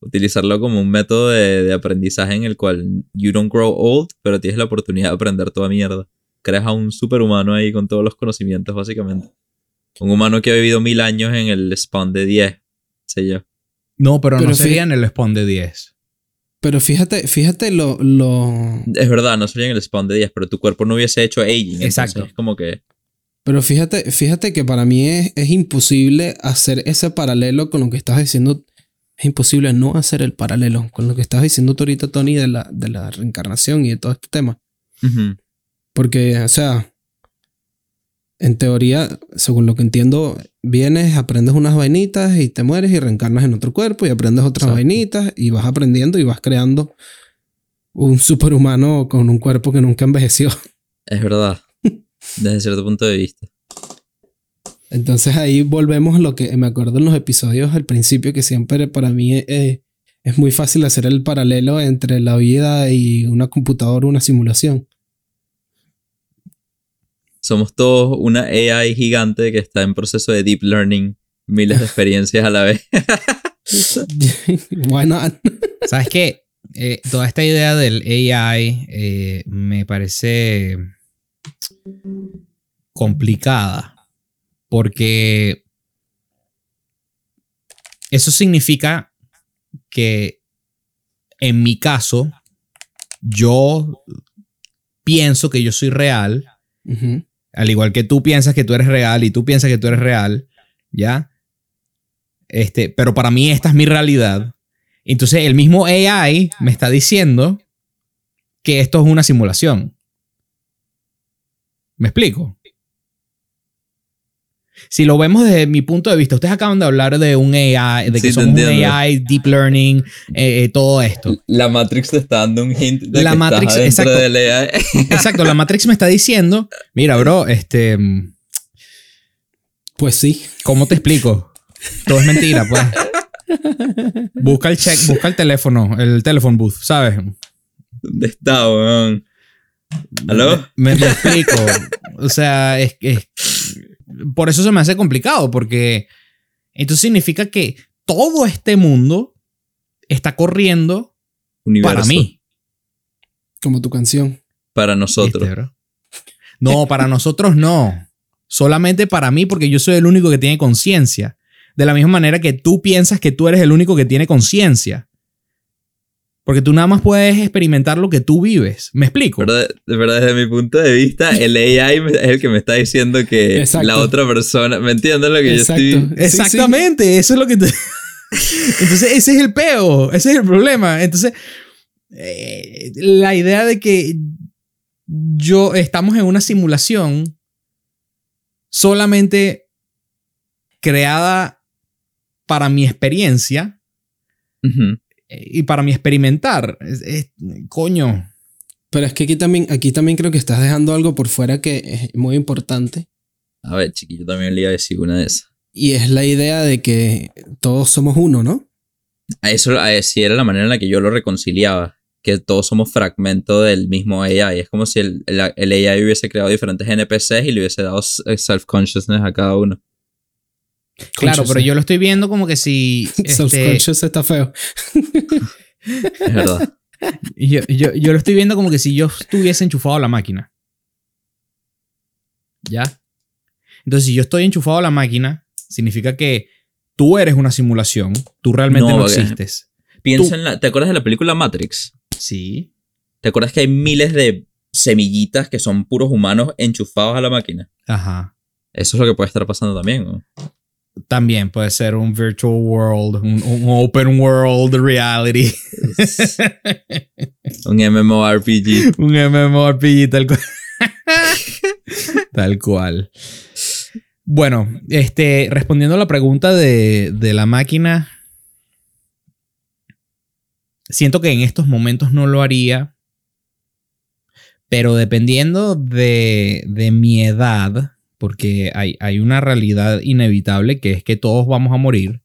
[SPEAKER 1] Utilizarlo como un método de, de aprendizaje en el cual you don't grow old, pero tienes la oportunidad de aprender toda mierda. Creas a un superhumano ahí con todos los conocimientos, básicamente. Un humano que ha vivido mil años en el spawn de 10, sé yo.
[SPEAKER 2] No, pero,
[SPEAKER 3] Pero
[SPEAKER 2] no sería en el spawn de 10.
[SPEAKER 3] Pero fíjate, fíjate lo, lo.
[SPEAKER 1] Es verdad, no sería en el spawn de 10, pero tu cuerpo no hubiese hecho aging.
[SPEAKER 2] Exacto.
[SPEAKER 1] Exacto. Es como que
[SPEAKER 3] Pero fíjate, fíjate que para mí es, es imposible hacer ese paralelo con lo que estás diciendo. Es imposible no hacer el paralelo con lo que estás diciendo tú ahorita, Tony, de la, de la reencarnación y de todo este tema. Porque, o sea, en teoría, según lo que entiendo, vienes, aprendes unas vainitas y te mueres y reencarnas en otro cuerpo y aprendes otras
[SPEAKER 2] Exacto.
[SPEAKER 3] vainitas y vas aprendiendo y vas creando un superhumano con un cuerpo que nunca envejeció.
[SPEAKER 1] es verdad. Desde cierto punto de vista.
[SPEAKER 3] Entonces ahí volvemos a lo que me acuerdo en los episodios al principio, que siempre para mí eh, es muy fácil hacer el paralelo entre la vida y una computadora, una simulación.
[SPEAKER 1] Somos todos una AI gigante que está en proceso de deep learning, miles de experiencias a la vez.
[SPEAKER 3] Why not?
[SPEAKER 2] ¿Sabes qué? Eh, toda esta idea del AI eh, me parece complicada porque eso significa que en mi caso yo pienso que yo soy real al igual que tú piensas que tú eres real y tú piensas que tú eres real, ¿ya? Este, pero para mí esta es mi realidad. Entonces el mismo AI me está diciendo que esto es una simulación. ¿Me explico? Si lo vemos desde mi punto de vista, ustedes acaban de hablar de un AI, de que
[SPEAKER 1] Sí,
[SPEAKER 2] somos un. AI, deep learning, eh, eh, todo esto.
[SPEAKER 1] La Matrix te está dando un hint de
[SPEAKER 2] La
[SPEAKER 1] que
[SPEAKER 2] Matrix,
[SPEAKER 1] estás
[SPEAKER 2] exacto.
[SPEAKER 1] del AI.
[SPEAKER 2] Exacto, la Matrix me está diciendo, mira, bro, este,
[SPEAKER 3] Pues sí.
[SPEAKER 2] ¿Cómo te explico? Todo es mentira, pues. Busca el check, busca el teléfono, el telephone booth, ¿sabes?
[SPEAKER 1] ¿Dónde está, weón? ¿Aló?
[SPEAKER 2] Me, me explico. O sea, es, es- por eso se me hace complicado, porque entonces significa que todo este mundo está corriendo
[SPEAKER 1] Universo.
[SPEAKER 2] para mí.
[SPEAKER 3] Como tu canción.
[SPEAKER 1] Para nosotros.
[SPEAKER 2] ¿Viste, bro? No, para nosotros no. Solamente para mí, porque yo soy el único que tiene conciencia. De la misma manera que tú piensas que tú eres el único que tiene conciencia. Porque tú nada más puedes experimentar lo que tú vives. ¿Me explico?
[SPEAKER 1] Pero verdad, desde mi punto de vista, el AI es el que me está diciendo que
[SPEAKER 3] Exacto.
[SPEAKER 1] la otra persona. ¿Me entiendes lo que
[SPEAKER 3] Exacto.
[SPEAKER 1] yo estoy.?
[SPEAKER 3] Sí, sí.
[SPEAKER 2] Exactamente, eso es lo que te... Entonces, ese es el peo, ese es el problema. Entonces, eh, la idea de que yo estamos en una simulación solamente creada para mi experiencia eh, y para mi experimentar. Es- es- coño.
[SPEAKER 3] Pero es que aquí también, aquí también creo que estás dejando algo por fuera que es muy importante.
[SPEAKER 1] A ver, chiquillo, también le iba a decir una de esas.
[SPEAKER 3] Y es la idea de que todos somos uno, ¿no?
[SPEAKER 1] A eso a sí era la manera en la que yo lo reconciliaba. Que todos somos fragmento del mismo AI. Es como si el, el, el AI hubiese creado diferentes NPCs y le hubiese dado s- self-consciousness a cada uno.
[SPEAKER 2] Claro, pero yo lo estoy viendo como que si... este,
[SPEAKER 3] Self-conscious está feo.
[SPEAKER 1] Es verdad.
[SPEAKER 2] Yo, yo, yo lo estoy viendo como que si yo estuviese enchufado a la máquina. ¿Ya? Entonces, si yo estoy enchufado a la máquina, significa que tú eres una simulación. Tú realmente
[SPEAKER 1] No,
[SPEAKER 2] no, existes.
[SPEAKER 1] Piensa
[SPEAKER 2] Tú-
[SPEAKER 1] en la. ¿Te acuerdas de la película Matrix?
[SPEAKER 2] Sí.
[SPEAKER 1] ¿Te acuerdas que hay miles de semillitas que son puros humanos enchufados a la máquina?
[SPEAKER 2] Ajá.
[SPEAKER 1] Eso es lo que puede estar pasando también. ¿no?
[SPEAKER 2] También puede ser un virtual world, un, un open world reality,
[SPEAKER 1] Un MMORPG.
[SPEAKER 2] un MMORPG tal cual. tal cual. Bueno, este, respondiendo a la pregunta de, de la máquina, siento que en estos momentos no lo haría, pero dependiendo de, de mi edad, porque hay, hay una realidad inevitable que es que todos vamos a morir.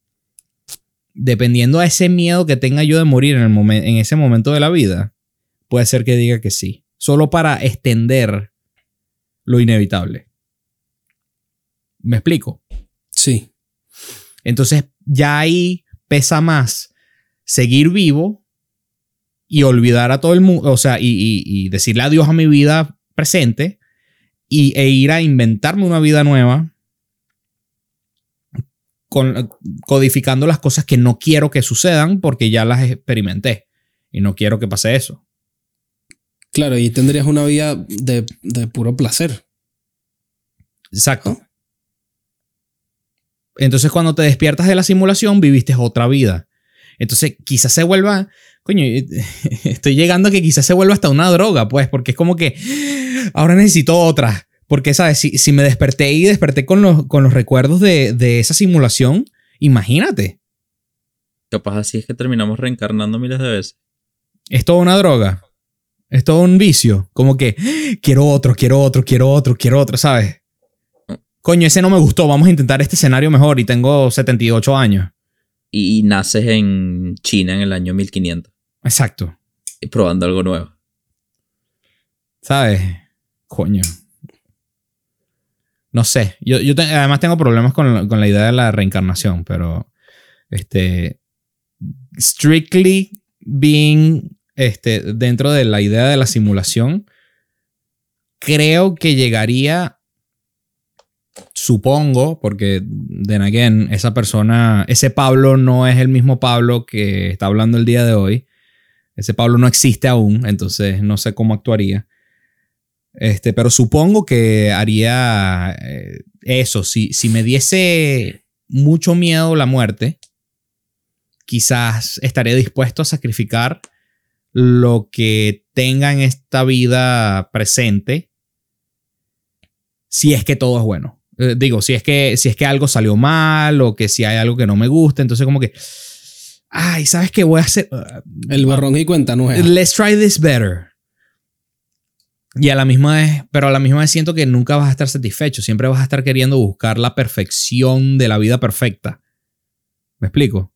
[SPEAKER 2] Dependiendo a ese miedo que tenga yo de morir en, el momen- en ese momento de la vida, puede ser que diga que sí. Solo para extender lo inevitable. ¿Me explico?
[SPEAKER 3] Sí.
[SPEAKER 2] Entonces ya ahí pesa más seguir vivo y olvidar a todo el mundo, o sea, y, y- y decirle adiós a mi vida presente y, e ir a inventarme una vida nueva con, codificando las cosas que no quiero que sucedan porque ya las experimenté y no quiero que pase eso.
[SPEAKER 3] Claro, y tendrías una vida de, de puro placer.
[SPEAKER 2] Exacto. Entonces, cuando te despiertas de la simulación, viviste otra vida. Entonces, quizás se vuelva. Coño, estoy llegando a que quizás se vuelva hasta una droga, pues, porque es como que ahora necesito otra. Porque, ¿sabes? Si, si me desperté y desperté con los, con los recuerdos de, de esa simulación, imagínate.
[SPEAKER 1] Capaz así es que terminamos reencarnando miles de veces.
[SPEAKER 2] Es toda una droga. Es todo un vicio. Como que quiero otro, quiero otro, quiero otro, quiero otro, ¿sabes? Coño, ese no me gustó. Vamos a intentar este escenario mejor y tengo 78 años.
[SPEAKER 1] Y, y naces en China en el año 1500.
[SPEAKER 2] Exacto.
[SPEAKER 1] y Probando algo nuevo.
[SPEAKER 2] ¿Sabes? Coño. No sé. Yo, yo te- además tengo problemas con, con la idea de la reencarnación, pero este. Strictly being este, dentro de la idea de la simulación, creo que llegaría. Supongo, porque then again, esa persona, ese Pablo no es el mismo Pablo que está hablando el día de hoy. Ese Pablo no existe aún, entonces no sé cómo actuaría. Este, pero supongo que haría eh, eso. Si, si me diese mucho miedo la muerte, quizás estaría dispuesto a sacrificar lo que tenga en esta vida presente si es que todo es bueno. Eh, digo, si es, que, si es que algo salió mal o que si hay algo que no me gusta, entonces como que, ay, ¿sabes qué voy a hacer?
[SPEAKER 3] El borrón y cuenta nueva.
[SPEAKER 2] Let's try this better. Y a la misma vez, pero a la misma vez siento que nunca vas a estar satisfecho. Siempre vas a estar queriendo buscar la perfección de la vida perfecta. ¿Me explico?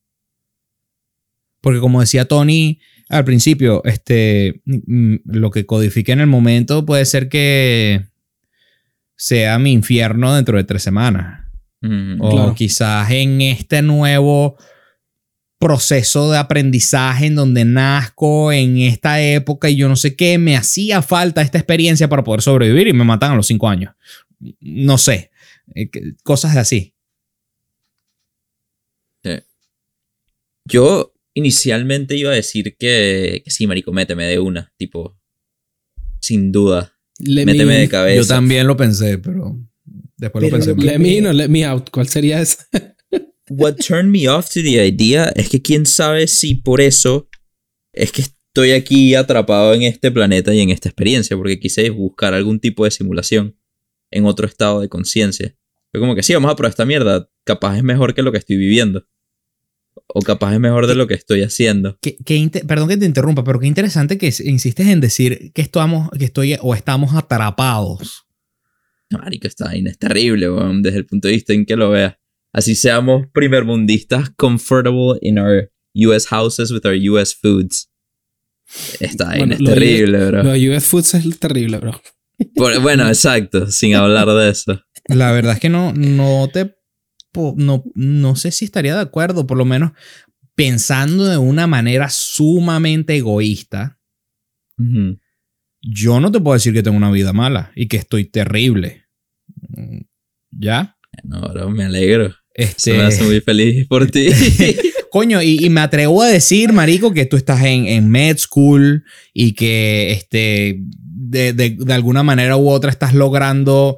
[SPEAKER 2] Porque como decía Tony al principio, este, mm, lo que codifique en el momento puede ser que sea mi infierno dentro de tres semanas.
[SPEAKER 1] Mm,
[SPEAKER 2] O
[SPEAKER 3] Claro.
[SPEAKER 2] quizás en este nuevo proceso de aprendizaje en donde nazco en esta época y yo no sé qué, me hacía falta esta experiencia para poder sobrevivir y me matan a los cinco años. No sé, eh, cosas así.
[SPEAKER 1] Yo inicialmente iba a decir que, que sí, marico, méteme de una. Tipo, sin duda.
[SPEAKER 3] Let
[SPEAKER 1] Méteme
[SPEAKER 3] me
[SPEAKER 1] de cabeza.
[SPEAKER 2] Yo también lo pensé, pero después
[SPEAKER 1] Pero
[SPEAKER 2] lo pensé.
[SPEAKER 3] Let me let me out. ¿Cuál sería esa?
[SPEAKER 1] What turned me off to the idea es que quién sabe si por eso es que estoy aquí atrapado en este planeta y en esta experiencia, porque quise buscar algún tipo de simulación en otro estado de conciencia. Fue como que sí, vamos a probar esta mierda. Capaz es mejor que lo que estoy viviendo. O capaz es mejor de lo que estoy haciendo.
[SPEAKER 2] Qué- qué inte- perdón que te interrumpa, pero qué interesante que insistes en decir que estamos, que estoy o estamos atrapados.
[SPEAKER 1] Marico, esta vaina es terrible, weón, desde el punto de vista en que lo veas. Así seamos primermundistas comfortable in our US houses with our US foods. Vaina
[SPEAKER 3] Bueno,
[SPEAKER 1] es terrible, bro.
[SPEAKER 3] Los US Foods es terrible, bro.
[SPEAKER 1] Por- bueno, exacto, sin hablar de eso.
[SPEAKER 2] La verdad es que no, no te. No, no sé si estaría de acuerdo, por lo menos. pensando de una manera sumamente egoísta, yo no te puedo decir que tengo una vida mala y que estoy terrible. ¿Ya?
[SPEAKER 1] No, bro, me alegro.
[SPEAKER 2] Este,
[SPEAKER 1] me hace muy feliz por ti.
[SPEAKER 2] Coño, y, y me atrevo a decir, Marico, que tú estás en, en med school y que este, de, de- de alguna manera u otra estás logrando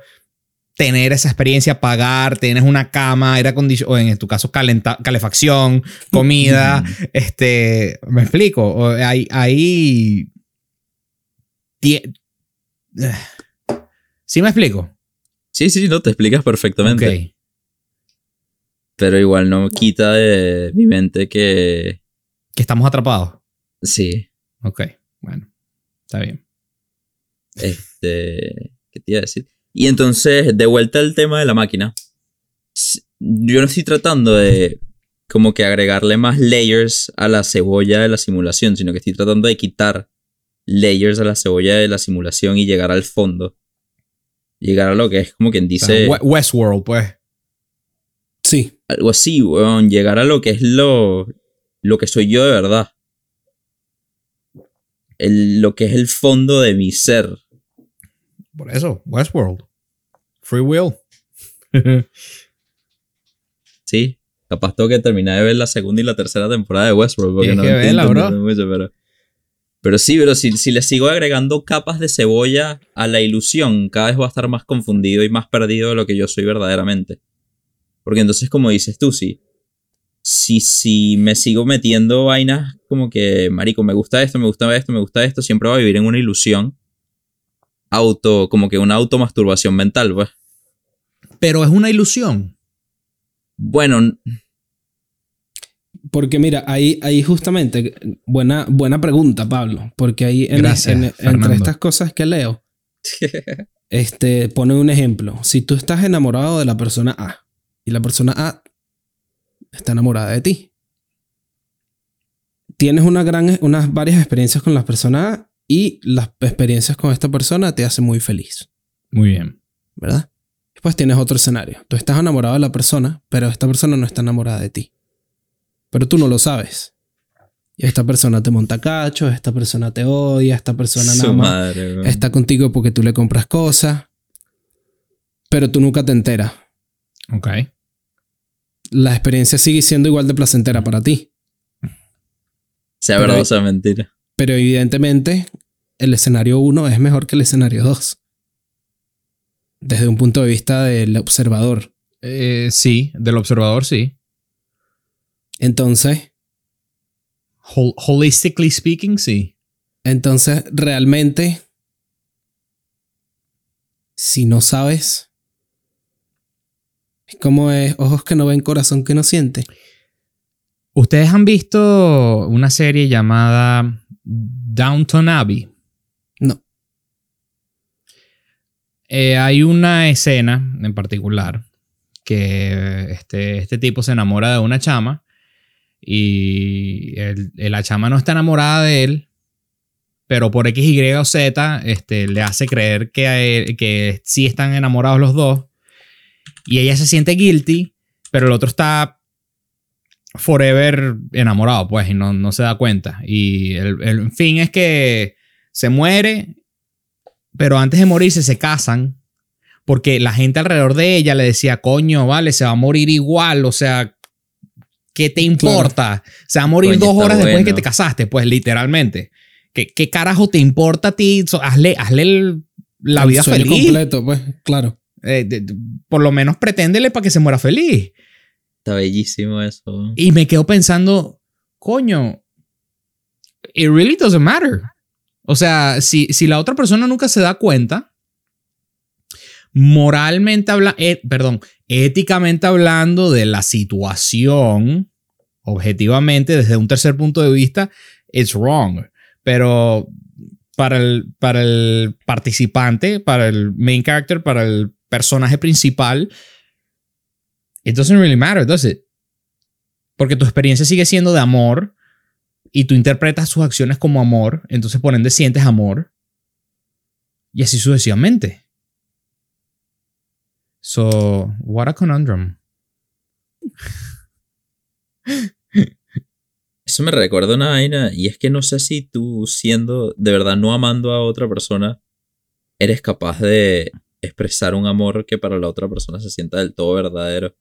[SPEAKER 2] tener esa experiencia, pagar, tienes una cama, aire acondicionado, o en tu caso calenta- calefacción, comida, este, me explico, hay, hay, tie- ¿Sí me explico?
[SPEAKER 1] Sí, sí, no, te explicas perfectamente. Pero igual no quita de mi mente que
[SPEAKER 2] Que estamos atrapados.
[SPEAKER 1] sí.
[SPEAKER 2] Ok, bueno, está bien.
[SPEAKER 1] Este, ¿qué te iba a decir? Y entonces, de vuelta al tema de la máquina. Yo no estoy tratando de como que agregarle más layers a la cebolla de la simulación, sino que estoy tratando de quitar layers a la cebolla de la simulación y llegar al fondo. Llegar a lo que es como quien dice
[SPEAKER 2] We- Westworld, pues.
[SPEAKER 3] Sí.
[SPEAKER 1] algo así, weón. Llegar a lo que es lo, lo que soy yo de verdad. El- lo que es el fondo de mi ser.
[SPEAKER 2] Por eso, Westworld. Free Will.
[SPEAKER 1] Sí. Capaz tengo que terminar de ver la segunda y la tercera temporada de Westworld. Porque no
[SPEAKER 2] que verla, bro.
[SPEAKER 1] mucho, pero, pero sí, pero si, si le sigo agregando capas de cebolla a la ilusión, cada vez voy a estar más confundido y más perdido de lo que yo soy verdaderamente. Porque entonces, como dices tú, sí. Si, si me sigo metiendo vainas como que, marico, me gusta esto, me gusta esto, me gusta esto, siempre voy a vivir en una ilusión. Auto, como que una automasturbación mental, pues.
[SPEAKER 2] Pero es una ilusión.
[SPEAKER 1] Bueno,
[SPEAKER 3] Porque mira, ahí, ahí justamente, buena, buena pregunta, Pablo. Porque ahí en-
[SPEAKER 2] Gracias,
[SPEAKER 3] en-
[SPEAKER 2] Fernando.
[SPEAKER 3] entre estas cosas que leo, este, pone un ejemplo. Si tú estás enamorado de la persona A y la persona A está enamorada de ti, tienes una gran, unas varias experiencias con la persona A y las experiencias con esta persona te hacen muy feliz,
[SPEAKER 2] Muy bien.
[SPEAKER 3] ¿verdad? Después tienes otro escenario. Tú estás enamorado de la persona, pero esta persona no está enamorada de ti. Pero tú no lo sabes. Y esta persona te monta cachos, esta persona te odia, esta persona nada
[SPEAKER 1] su
[SPEAKER 3] más
[SPEAKER 1] madre,
[SPEAKER 3] está contigo porque tú le compras cosas, pero tú nunca te enteras.
[SPEAKER 2] Ok.
[SPEAKER 3] La experiencia sigue siendo igual de placentera para ti,
[SPEAKER 1] Sea
[SPEAKER 3] Pero-
[SPEAKER 1] verdad o sea mentira.
[SPEAKER 3] pero evidentemente el escenario 1 es mejor que el escenario 2. Desde un punto de vista del observador.
[SPEAKER 2] Eh, sí, del observador sí.
[SPEAKER 3] Entonces,
[SPEAKER 2] Hol- holistically speaking, sí.
[SPEAKER 3] entonces realmente, si no sabes, es como es ojos que no ven, corazón que no siente.
[SPEAKER 2] ¿Ustedes han visto una serie llamada Downton Abbey?
[SPEAKER 3] No.
[SPEAKER 2] Eh, hay una escena en particular que este, este tipo se enamora de una chama y el- la chama no está enamorada de él, pero por X, Y o Z este, le hace creer que, que sí están enamorados los dos y ella se siente guilty, pero el otro está forever enamorado, pues, y no, no se da cuenta. Y el, el fin es que se muere, pero antes de morirse se casan, porque la gente alrededor de ella le decía, coño, vale, se va a morir igual, o sea, ¿qué te importa? Se va a morir
[SPEAKER 1] Coño,
[SPEAKER 2] dos horas después de que te casaste, pues, literalmente. ¿Qué, qué carajo te importa a ti? So, hazle hazle el- la
[SPEAKER 3] El
[SPEAKER 2] vida
[SPEAKER 3] sueño
[SPEAKER 2] feliz.
[SPEAKER 3] completo, pues, claro.
[SPEAKER 2] Eh, de- de- por lo menos preténdele para que se muera feliz.
[SPEAKER 1] Está bellísimo eso.
[SPEAKER 2] Y me quedo pensando, coño, it really doesn't matter. O sea, si, si la otra persona nunca se da cuenta, moralmente hablando, perdón, éticamente hablando de la situación, objetivamente, desde un tercer punto de vista, it's wrong. Pero para el, para el participante, para el main character, para el personaje principal, it doesn't really matter, does it? Porque tu experiencia sigue siendo de amor y tú interpretas sus acciones como amor, entonces por ende sientes amor. Y así sucesivamente. So, what a conundrum.
[SPEAKER 1] Eso me recuerda una vaina y es que no sé si tú siendo de verdad no amando a otra persona, eres capaz de expresar un amor que para la otra persona se sienta del todo verdadero.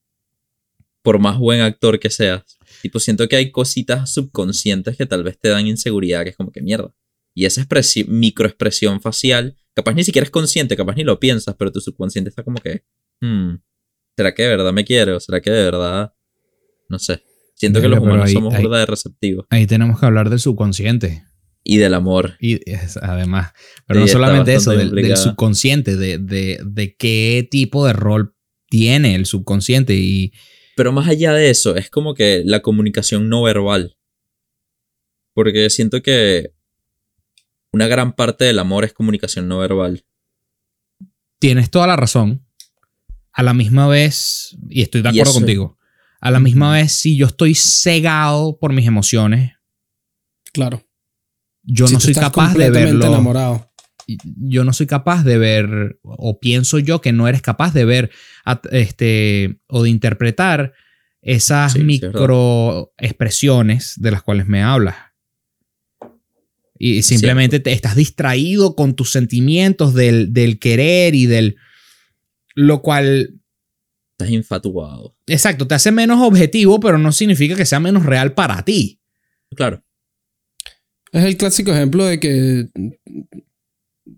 [SPEAKER 1] Por más buen actor que seas. Tipo, siento que hay cositas subconscientes que tal vez te dan inseguridad, que es como que mierda. Y esa microexpresión facial, capaz ni siquiera es consciente, capaz ni lo piensas, pero tu subconsciente está como que, hmm, ¿será que de verdad me quiero? ¿Será que de verdad, no sé? Siento que los humanos somos burda de receptivos.
[SPEAKER 2] Ahí tenemos que hablar del subconsciente.
[SPEAKER 1] Y del amor.
[SPEAKER 2] Y además. Pero no solamente eso, del, subconsciente, de, de, de, qué tipo de rol tiene el subconsciente. Y...
[SPEAKER 1] Pero más allá de eso, es como que la comunicación no verbal. Porque siento que una gran parte del amor es comunicación no verbal.
[SPEAKER 2] Tienes toda la razón. A la misma vez, y estoy de acuerdo contigo, a la misma vez, si yo estoy cegado por mis emociones,
[SPEAKER 3] claro.
[SPEAKER 2] Yo no soy capaz de verlo. enamorado. Yo no soy capaz de ver, o pienso yo que no eres capaz de ver este, o de interpretar esas microexpresiones de las cuales me hablas. Y simplemente te estás distraído con tus sentimientos del, del querer y del. Lo cual
[SPEAKER 1] Estás infatuado.
[SPEAKER 2] Exacto, te hace menos objetivo, pero no significa que sea menos real para ti.
[SPEAKER 1] Claro.
[SPEAKER 3] Es el clásico ejemplo de que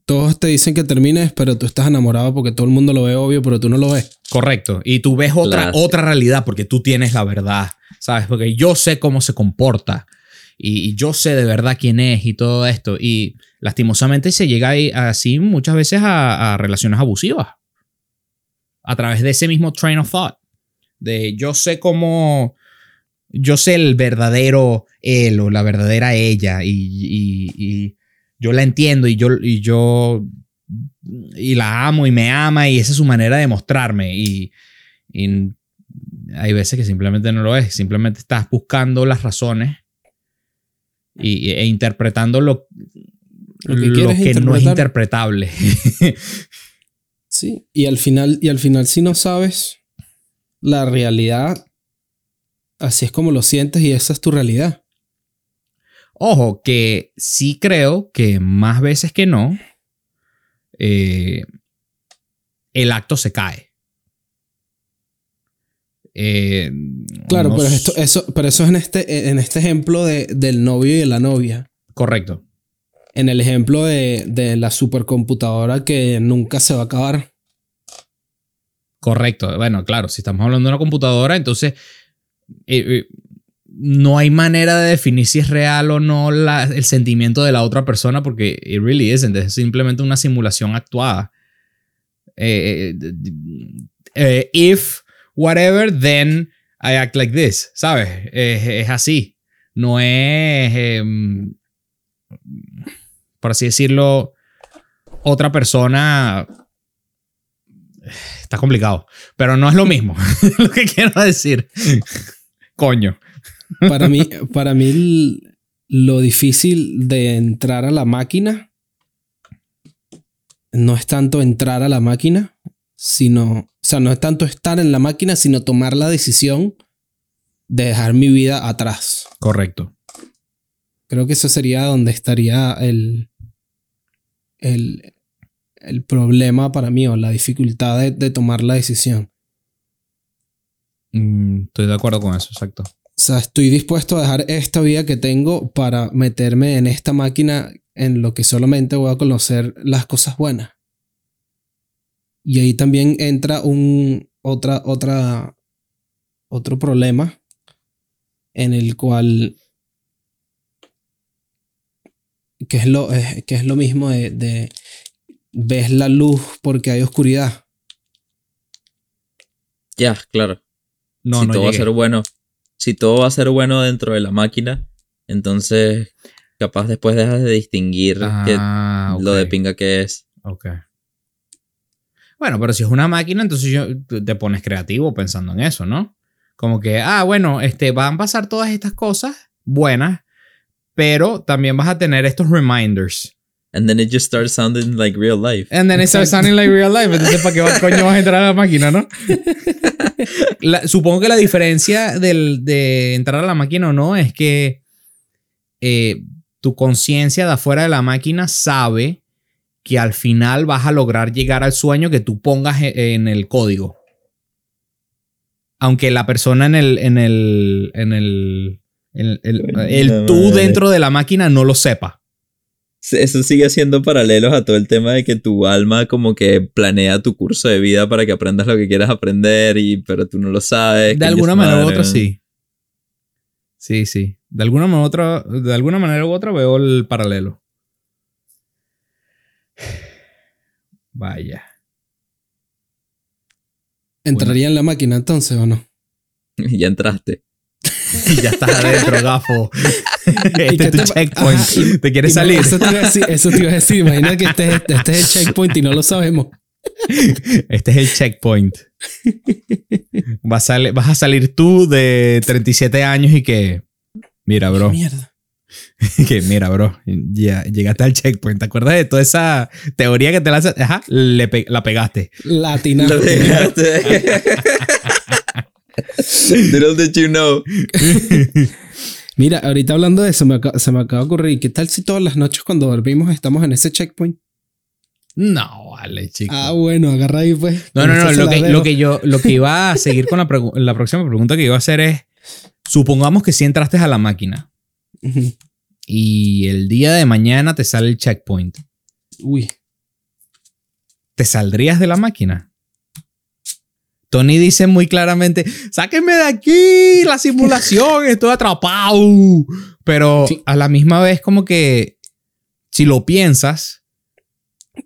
[SPEAKER 3] todos te dicen que termines, pero tú estás enamorado porque todo el mundo lo ve obvio, pero tú no lo ves.
[SPEAKER 2] Correcto. Y tú ves otra, otra realidad porque tú tienes la verdad, ¿sabes? Porque yo sé cómo se comporta y, yo sé de verdad quién es y todo esto. Y lastimosamente se llega así muchas veces a relaciones abusivas a través de ese mismo train of thought. De yo sé cómo, yo sé el verdadero él o la verdadera ella y, yo la entiendo y yo, y yo y la amo y me ama y esa es su manera de mostrarme y, hay veces que simplemente no lo es, simplemente estás buscando las razones y, e interpretando lo, lo que, no es interpretable.
[SPEAKER 3] Sí, y al final, y al final si no sabes la realidad, así es como lo sientes y esa es tu realidad.
[SPEAKER 2] Ojo, que sí creo que más veces que no, eh, el acto se cae.
[SPEAKER 3] Eh, claro, pero, esto, eso, pero eso es en este, en este ejemplo de, del novio y de la novia.
[SPEAKER 2] Correcto
[SPEAKER 3] en el ejemplo de, la supercomputadora que nunca se va a acabar.
[SPEAKER 2] Correcto. Bueno, claro, si estamos hablando de una computadora, entonces eh, eh, no hay manera de definir si es real o no el sentimiento de la otra persona porque it really isn't. Es simplemente una simulación actuada. Eh, if whatever, then I act like this. ¿Sabes? es así. No es em, por así decirlo, otra persona está complicado, pero no es lo mismo, lo que quiero decir. Coño.
[SPEAKER 3] Para mí, para mí lo difícil de entrar a la máquina no es tanto entrar a la máquina, sino, o sea, no es tanto estar en la máquina, sino tomar la decisión de dejar mi vida atrás.
[SPEAKER 2] Correcto.
[SPEAKER 3] Creo que eso sería donde estaría el, el, problema para mí o la dificultad de, tomar la decisión.
[SPEAKER 2] Mm, estoy de acuerdo con eso, exacto.
[SPEAKER 3] O sea, estoy dispuesto a dejar esta vida que tengo para meterme en esta máquina en lo que solamente voy a conocer las cosas buenas. Y ahí también entra un otra, otra, otro problema en el cual que es lo, que es lo mismo de, ves la luz porque hay oscuridad.
[SPEAKER 1] Ya, claro. No, si todo va a ser bueno, si todo va a ser bueno dentro de la máquina, entonces capaz después dejas de distinguir ah, lo de pinga que es.
[SPEAKER 2] Ok. Bueno, pero si es una máquina, entonces yo, te pones creativo pensando en eso, ¿no? Como que, ah, bueno, este, van a pasar todas estas cosas buenas pero también vas a tener estos reminders.
[SPEAKER 1] And then it just starts sounding like real life.
[SPEAKER 2] And then it starts sounding like real life. Entonces, ¿para qué coño vas a entrar a la máquina, no? supongo que la diferencia del, de entrar a la máquina o no es que eh, tu conciencia de afuera de la máquina sabe que al final vas a lograr llegar al sueño que tú pongas e- en el código. Aunque la persona en el, en el, en el, el, el- el tú
[SPEAKER 1] madre.
[SPEAKER 2] dentro de la máquina no lo sepa.
[SPEAKER 1] Eso sigue siendo paralelos a todo el tema de que tu alma como que planea tu curso de vida para que aprendas lo que quieras aprender, y, pero tú no lo sabes.
[SPEAKER 2] De alguna manera u otra sí. Sí, sí. De alguna, manera u otra, de alguna manera u otra veo el paralelo. Vaya.
[SPEAKER 3] ¿Entraría en la máquina entonces o no?
[SPEAKER 1] ya entraste.
[SPEAKER 2] Ya estás adentro, gafo.
[SPEAKER 3] ¿Y
[SPEAKER 2] este es tu
[SPEAKER 3] te-
[SPEAKER 2] checkpoint.
[SPEAKER 3] Ajá,
[SPEAKER 2] ¿Te quieres
[SPEAKER 3] Y no,
[SPEAKER 2] salir?
[SPEAKER 3] Eso te, iba a decir, eso te iba a decir. Imagina que este, es- este es el checkpoint y no lo sabemos.
[SPEAKER 2] Este es el checkpoint. Vas a, vas a salir tú de 37 años y que... Mira, bro.
[SPEAKER 3] Mierda.
[SPEAKER 2] Que mira, bro. Ya llegaste al checkpoint. ¿Te acuerdas de toda esa teoría que te la hace? Ajá, le pe- la pegaste.
[SPEAKER 3] Latina.
[SPEAKER 1] Lo dejaste. Little did you know.
[SPEAKER 3] Mira, ahorita hablando de eso, me se me acaba de ocurrir. ¿Qué tal si todas las noches cuando dormimos estamos en ese checkpoint?
[SPEAKER 2] No, vale, chico.
[SPEAKER 3] Ah, bueno, agarra ahí pues.
[SPEAKER 2] no, no, no. Lo que, lo que yo lo que iba a seguir con la, la próxima pregunta que iba a hacer es: supongamos que si entraste a la máquina y el día de mañana te sale el checkpoint,
[SPEAKER 3] Uy.
[SPEAKER 2] ¿te saldrías de la máquina? Tony dice muy claramente, sáquenme de aquí, la simulación, estoy atrapado. Pero
[SPEAKER 3] Sí.
[SPEAKER 2] a la misma vez como que, si lo piensas,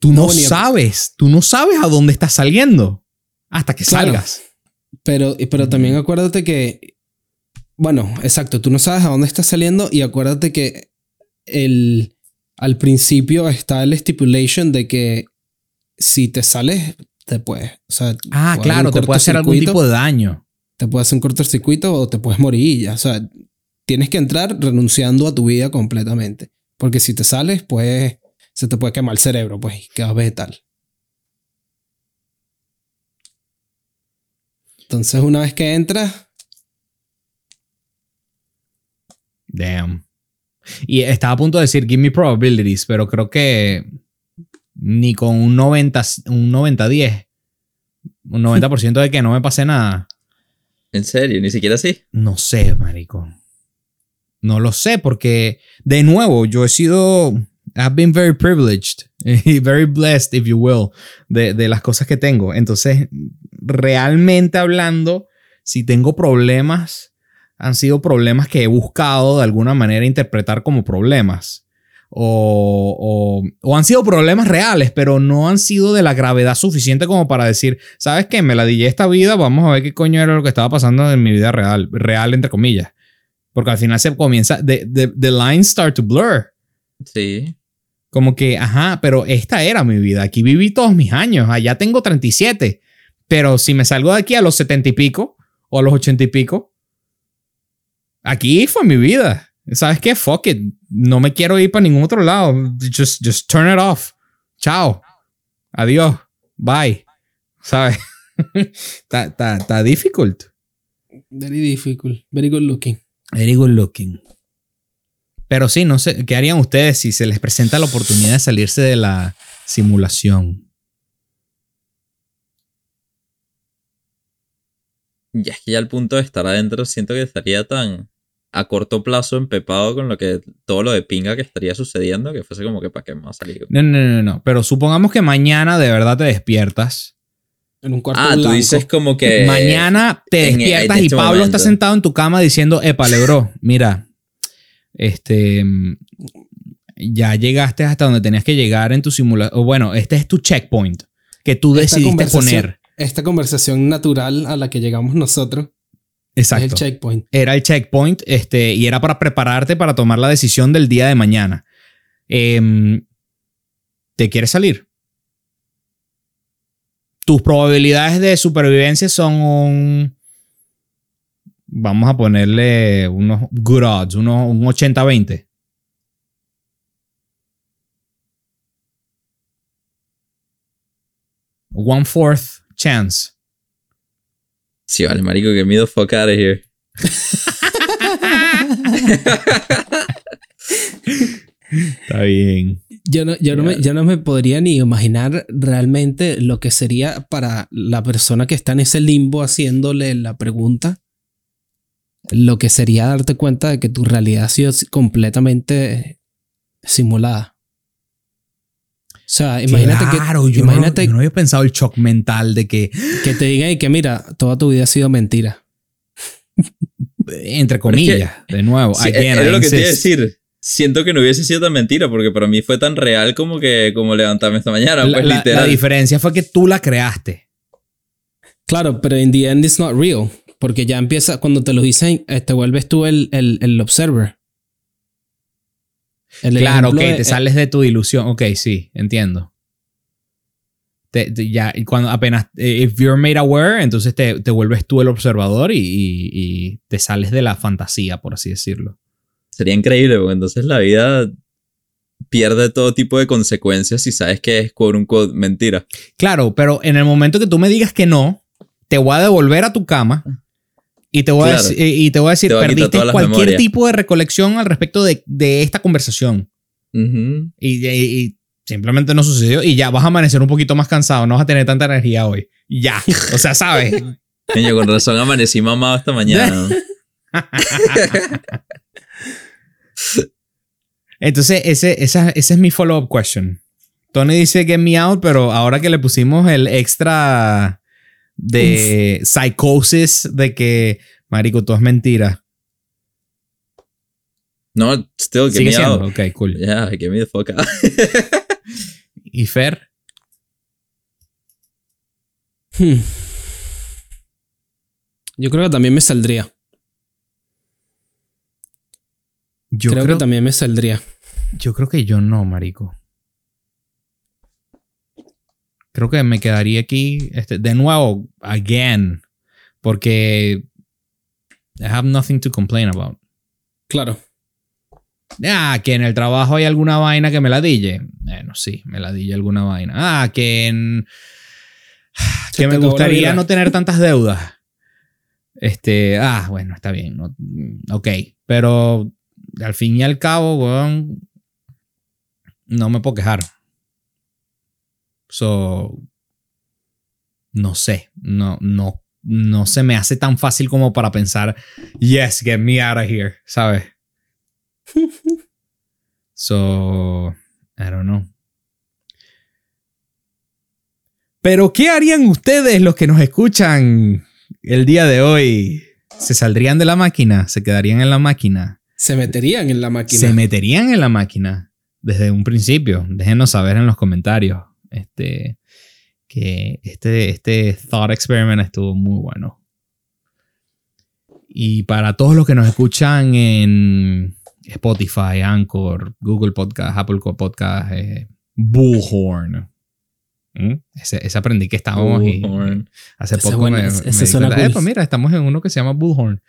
[SPEAKER 2] tú no, sabes, tú no sabes a dónde estás saliendo hasta que
[SPEAKER 3] Claro.
[SPEAKER 2] salgas.
[SPEAKER 3] Pero, pero también acuérdate que. Bueno, exacto, tú no sabes a dónde estás saliendo y acuérdate que el, al principio está el stipulation de que si te sales, te puedes. O sea,
[SPEAKER 2] Ah, claro, te puede hacer algún tipo de daño.
[SPEAKER 3] Te puede hacer un cortocircuito o te puedes morir ya. O sea, tienes que entrar renunciando a tu vida completamente. Porque si te sales, pues se te puede quemar el cerebro, pues, y quedas vegetal. Entonces, una vez que entras,
[SPEAKER 2] Damn. Y estaba a punto de decir, give me probabilities, pero creo que ni con un 90, un 90-10, un 90% de que no me pase nada.
[SPEAKER 1] En serio, ni siquiera así.
[SPEAKER 2] No sé, marico. No lo sé porque, de nuevo, yo he sido, I've been very privileged y very blessed, if you will, de, de las cosas que tengo. Entonces, realmente hablando, si tengo problemas, han sido problemas que he buscado de alguna manera interpretar como problemas. O, o, o han sido problemas reales, pero no han sido de la gravedad suficiente como para decir, ¿sabes qué? Me la dije esta vida, vamos a ver qué coño era lo que estaba pasando en mi vida real, real entre comillas. Porque al final se comienza, the, the, the lines start to blur.
[SPEAKER 1] Sí.
[SPEAKER 2] Como que, ajá, pero esta era mi vida. Aquí viví todos mis años. Allá tengo 37. Pero si me salgo de aquí a los 70 y pico o a los 80 y pico, aquí fue mi vida. ¿Sabes qué? Fuck it. No me quiero ir para ningún otro lado. Just, just turn it off. Chao. Adiós. Bye. ¿Sabes? Está está- está difficult.
[SPEAKER 3] very difficult, very good looking.
[SPEAKER 2] Very good looking. Pero sí, no sé, ¿qué harían ustedes si se les presenta la oportunidad de salirse de la simulación?
[SPEAKER 1] Ya es que ya al punto de estar adentro siento que estaría tan a corto plazo empepado con lo que todo lo de pinga que estaría sucediendo que fuese como que para qué más salir.
[SPEAKER 2] No, no, no, no. Pero supongamos que mañana de verdad te despiertas.
[SPEAKER 3] En un cuarto
[SPEAKER 1] Ah, tú dices como que
[SPEAKER 2] mañana te
[SPEAKER 1] en-
[SPEAKER 2] despiertas
[SPEAKER 1] en
[SPEAKER 2] y
[SPEAKER 1] este
[SPEAKER 2] Pablo
[SPEAKER 1] momento.
[SPEAKER 2] está sentado en tu cama diciendo, épale, bro, mira, este, ya llegaste hasta donde tenías que llegar en tu simulación. Bueno, este es tu checkpoint que tú
[SPEAKER 3] Esta
[SPEAKER 2] decidiste poner.
[SPEAKER 3] Esta conversación natural a la que llegamos nosotros es el
[SPEAKER 2] Exacto.
[SPEAKER 3] checkpoint.
[SPEAKER 2] era el checkpoint este, y era para prepararte para tomar la decisión del día de mañana. Em, ¿Te quieres salir? Tus probabilidades de supervivencia son un... Vamos a ponerle unos good odds, unos, un 80-20. One fourth chance.
[SPEAKER 1] Sí, vale, marico, que me the fuck out of here.
[SPEAKER 2] Está bien.
[SPEAKER 3] Yo no, yo, no me, yo no me podría ni imaginar realmente lo que sería para la persona que está en ese limbo haciéndole la pregunta. Lo que sería darte cuenta de que tu realidad ha sido completamente simulada. O sea, imagínate
[SPEAKER 2] claro,
[SPEAKER 3] que.
[SPEAKER 2] yo,
[SPEAKER 3] imagínate
[SPEAKER 2] no, yo no había pensado el shock mental de que,
[SPEAKER 3] que te digan y que mira, toda tu vida ha sido mentira.
[SPEAKER 2] entre comillas, de nuevo,
[SPEAKER 1] Sí,
[SPEAKER 2] again, I
[SPEAKER 1] lo que te iba a decir. Siento que no hubiese sido tan mentira porque para mí fue tan real como que como levantarme esta mañana.
[SPEAKER 2] La,
[SPEAKER 1] Pues
[SPEAKER 2] la- la
[SPEAKER 1] literal.
[SPEAKER 2] diferencia fue que tú la creaste.
[SPEAKER 3] Claro, pero in the end it's not real. Porque ya empieza, cuando te lo dicen, eh, te vuelves tú el, el, el observer. El
[SPEAKER 2] Claro, ok,
[SPEAKER 3] de-
[SPEAKER 2] te sales de tu ilusión. Ok, sí, entiendo. Te- te- ya, y cuando apenas, eh, if you're made aware, entonces te, te vuelves tú el observador y, y- y te sales de la fantasía, por así decirlo.
[SPEAKER 1] Sería increíble porque entonces la vida pierde todo tipo de consecuencias si sabes que es quote unquote mentira.
[SPEAKER 2] Claro, pero en el momento que tú me digas que no, te voy a devolver a tu cama y te voy, a,
[SPEAKER 1] Claro.
[SPEAKER 2] deci- y te voy a decir,
[SPEAKER 1] Te a
[SPEAKER 2] perdiste cualquier
[SPEAKER 1] memorias".
[SPEAKER 2] tipo de recolección al respecto de, de esta conversación. Y, y- y simplemente no sucedió y ya vas a amanecer un poquito más cansado, no vas a tener tanta energía hoy. Ya, o sea, ¿sabes?
[SPEAKER 1] Coño, con razón amanecí mamado esta mañana.
[SPEAKER 2] Entonces, ese, esa, ese es mi follow-up question. Tony dice get me out, pero ahora que le pusimos el extra de psicosis de que, marico, todo es mentira.
[SPEAKER 1] No, still, get
[SPEAKER 2] Sigue
[SPEAKER 1] me
[SPEAKER 2] siendo.
[SPEAKER 1] out.
[SPEAKER 2] Ok, cool.
[SPEAKER 1] Yeah, get me the fuck out.
[SPEAKER 2] ¿Y Fer?
[SPEAKER 3] Hmm. Yo creo que también me saldría.
[SPEAKER 2] Yo
[SPEAKER 3] creo,
[SPEAKER 2] creo,
[SPEAKER 3] que también me saldría.
[SPEAKER 2] yo creo que yo no, marico. Creo que me quedaría aquí, este, de nuevo, again, porque I have nothing to complain about.
[SPEAKER 3] Claro.
[SPEAKER 2] Ah, que en el trabajo hay alguna vaina que me la dille. Bueno, sí, me la dille alguna vaina. Ah, que en.
[SPEAKER 3] Se
[SPEAKER 2] Que me gustaría no tener tantas deudas. Este. Ah, bueno, está bien. no- ok. Pero al fin y al cabo, weón. No me puedo quejar. So. No sé. No, no. No se me hace tan fácil como para pensar. Yes, get me out of here. ¿Sabes? So, I don't know. Pero, ¿qué harían ustedes los que nos escuchan el día de hoy? ¿Se saldrían de la máquina? ¿Se quedarían en la máquina?
[SPEAKER 3] Se meterían en la máquina.
[SPEAKER 2] ¿Se meterían en la máquina desde un principio? Déjenos saber en los comentarios. Este, que este, este thought experiment estuvo muy bueno. Y para todos los que nos escuchan en Spotify, Anchor, Google Podcast, Apple Podcast, eh, Bullhorn. ¿Mm? Ese, ese aprendí que estábamos y-
[SPEAKER 1] Bullhorn.
[SPEAKER 2] hace poco
[SPEAKER 3] bueno,
[SPEAKER 2] me,
[SPEAKER 3] ese-
[SPEAKER 2] me
[SPEAKER 3] ese
[SPEAKER 2] di
[SPEAKER 3] suena
[SPEAKER 2] cuenta,
[SPEAKER 3] cool.
[SPEAKER 2] "Epa, mira, estamos en uno que se llama Bullhorn.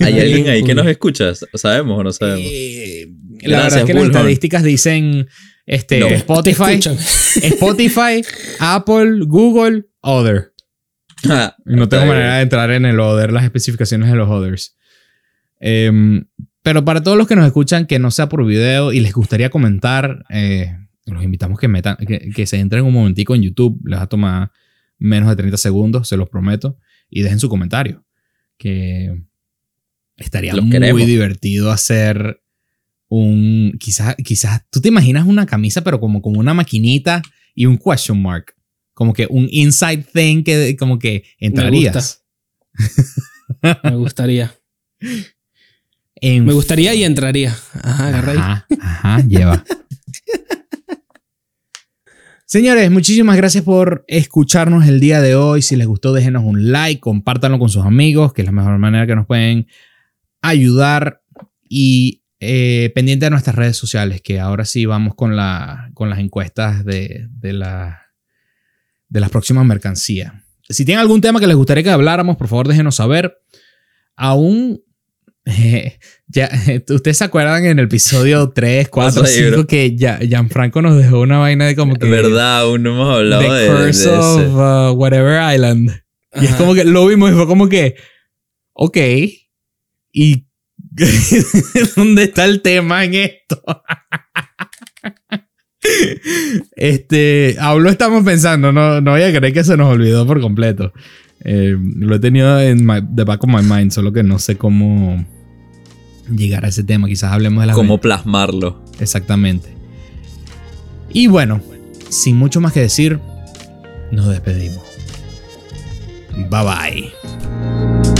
[SPEAKER 1] ¿Hay alguien ahí que nos escucha? ¿Sabemos o no sabemos?
[SPEAKER 2] Eh, la verdad es que las estadísticas dicen este,
[SPEAKER 1] No.
[SPEAKER 2] Spotify. Spotify, Apple, Google, Other.
[SPEAKER 1] Ah,
[SPEAKER 2] No tengo manera de entrar en el Other, las especificaciones de los Others. Em, pero para todos los que nos escuchan que no sea por video y les gustaría comentar, eh, los invitamos que, metan, que, que se entren un momentico en YouTube. Les va a tomar menos de 30 segundos, se los prometo. Y dejen su comentario. Que estaría
[SPEAKER 1] Los
[SPEAKER 2] muy
[SPEAKER 1] queremos.
[SPEAKER 2] divertido hacer un... Quizás, quizás, tú te imaginas una camisa, pero como, como una maquinita y un question mark. Como que un inside thing que como que entrarías.
[SPEAKER 3] Me gustaría.
[SPEAKER 2] En
[SPEAKER 3] Me gustaría y entraría. Ajá, agarra.
[SPEAKER 2] Ajá, ajá, lleva. Señores, muchísimas gracias por escucharnos el día de hoy. Si les gustó, déjenos un like, compártanlo con sus amigos, que es la mejor manera que nos pueden ayudar. Y eh, pendiente de nuestras redes sociales, que ahora sí vamos con, la, con las encuestas de, de, la, de las próximas mercancías. Si tienen algún tema que les gustaría que habláramos, por favor déjenos saber. Aún ya, ustedes se acuerdan en el episodio 3, 4,
[SPEAKER 1] Pasa ahí,
[SPEAKER 2] 5
[SPEAKER 1] bro.
[SPEAKER 2] que ya, Gianfranco nos dejó una vaina de como que.
[SPEAKER 1] Verdad, aún no hemos
[SPEAKER 2] The
[SPEAKER 1] hablado de, de
[SPEAKER 2] Curse
[SPEAKER 1] ese.
[SPEAKER 2] of uh, Whatever Island. Y es
[SPEAKER 3] Ajá.
[SPEAKER 2] como que lo vimos y fue como que. Ok. Y ¿Dónde está el tema en esto? Este, aún lo estamos pensando, no, no voy a creer que se nos olvidó por completo. Eh, lo he tenido en my, the back of my mind, solo que no sé cómo llegar a ese tema. Quizás hablemos de la
[SPEAKER 1] Cómo plasmarlo.
[SPEAKER 2] Exactamente. Y bueno, sin mucho más que decir, nos despedimos. Bye bye.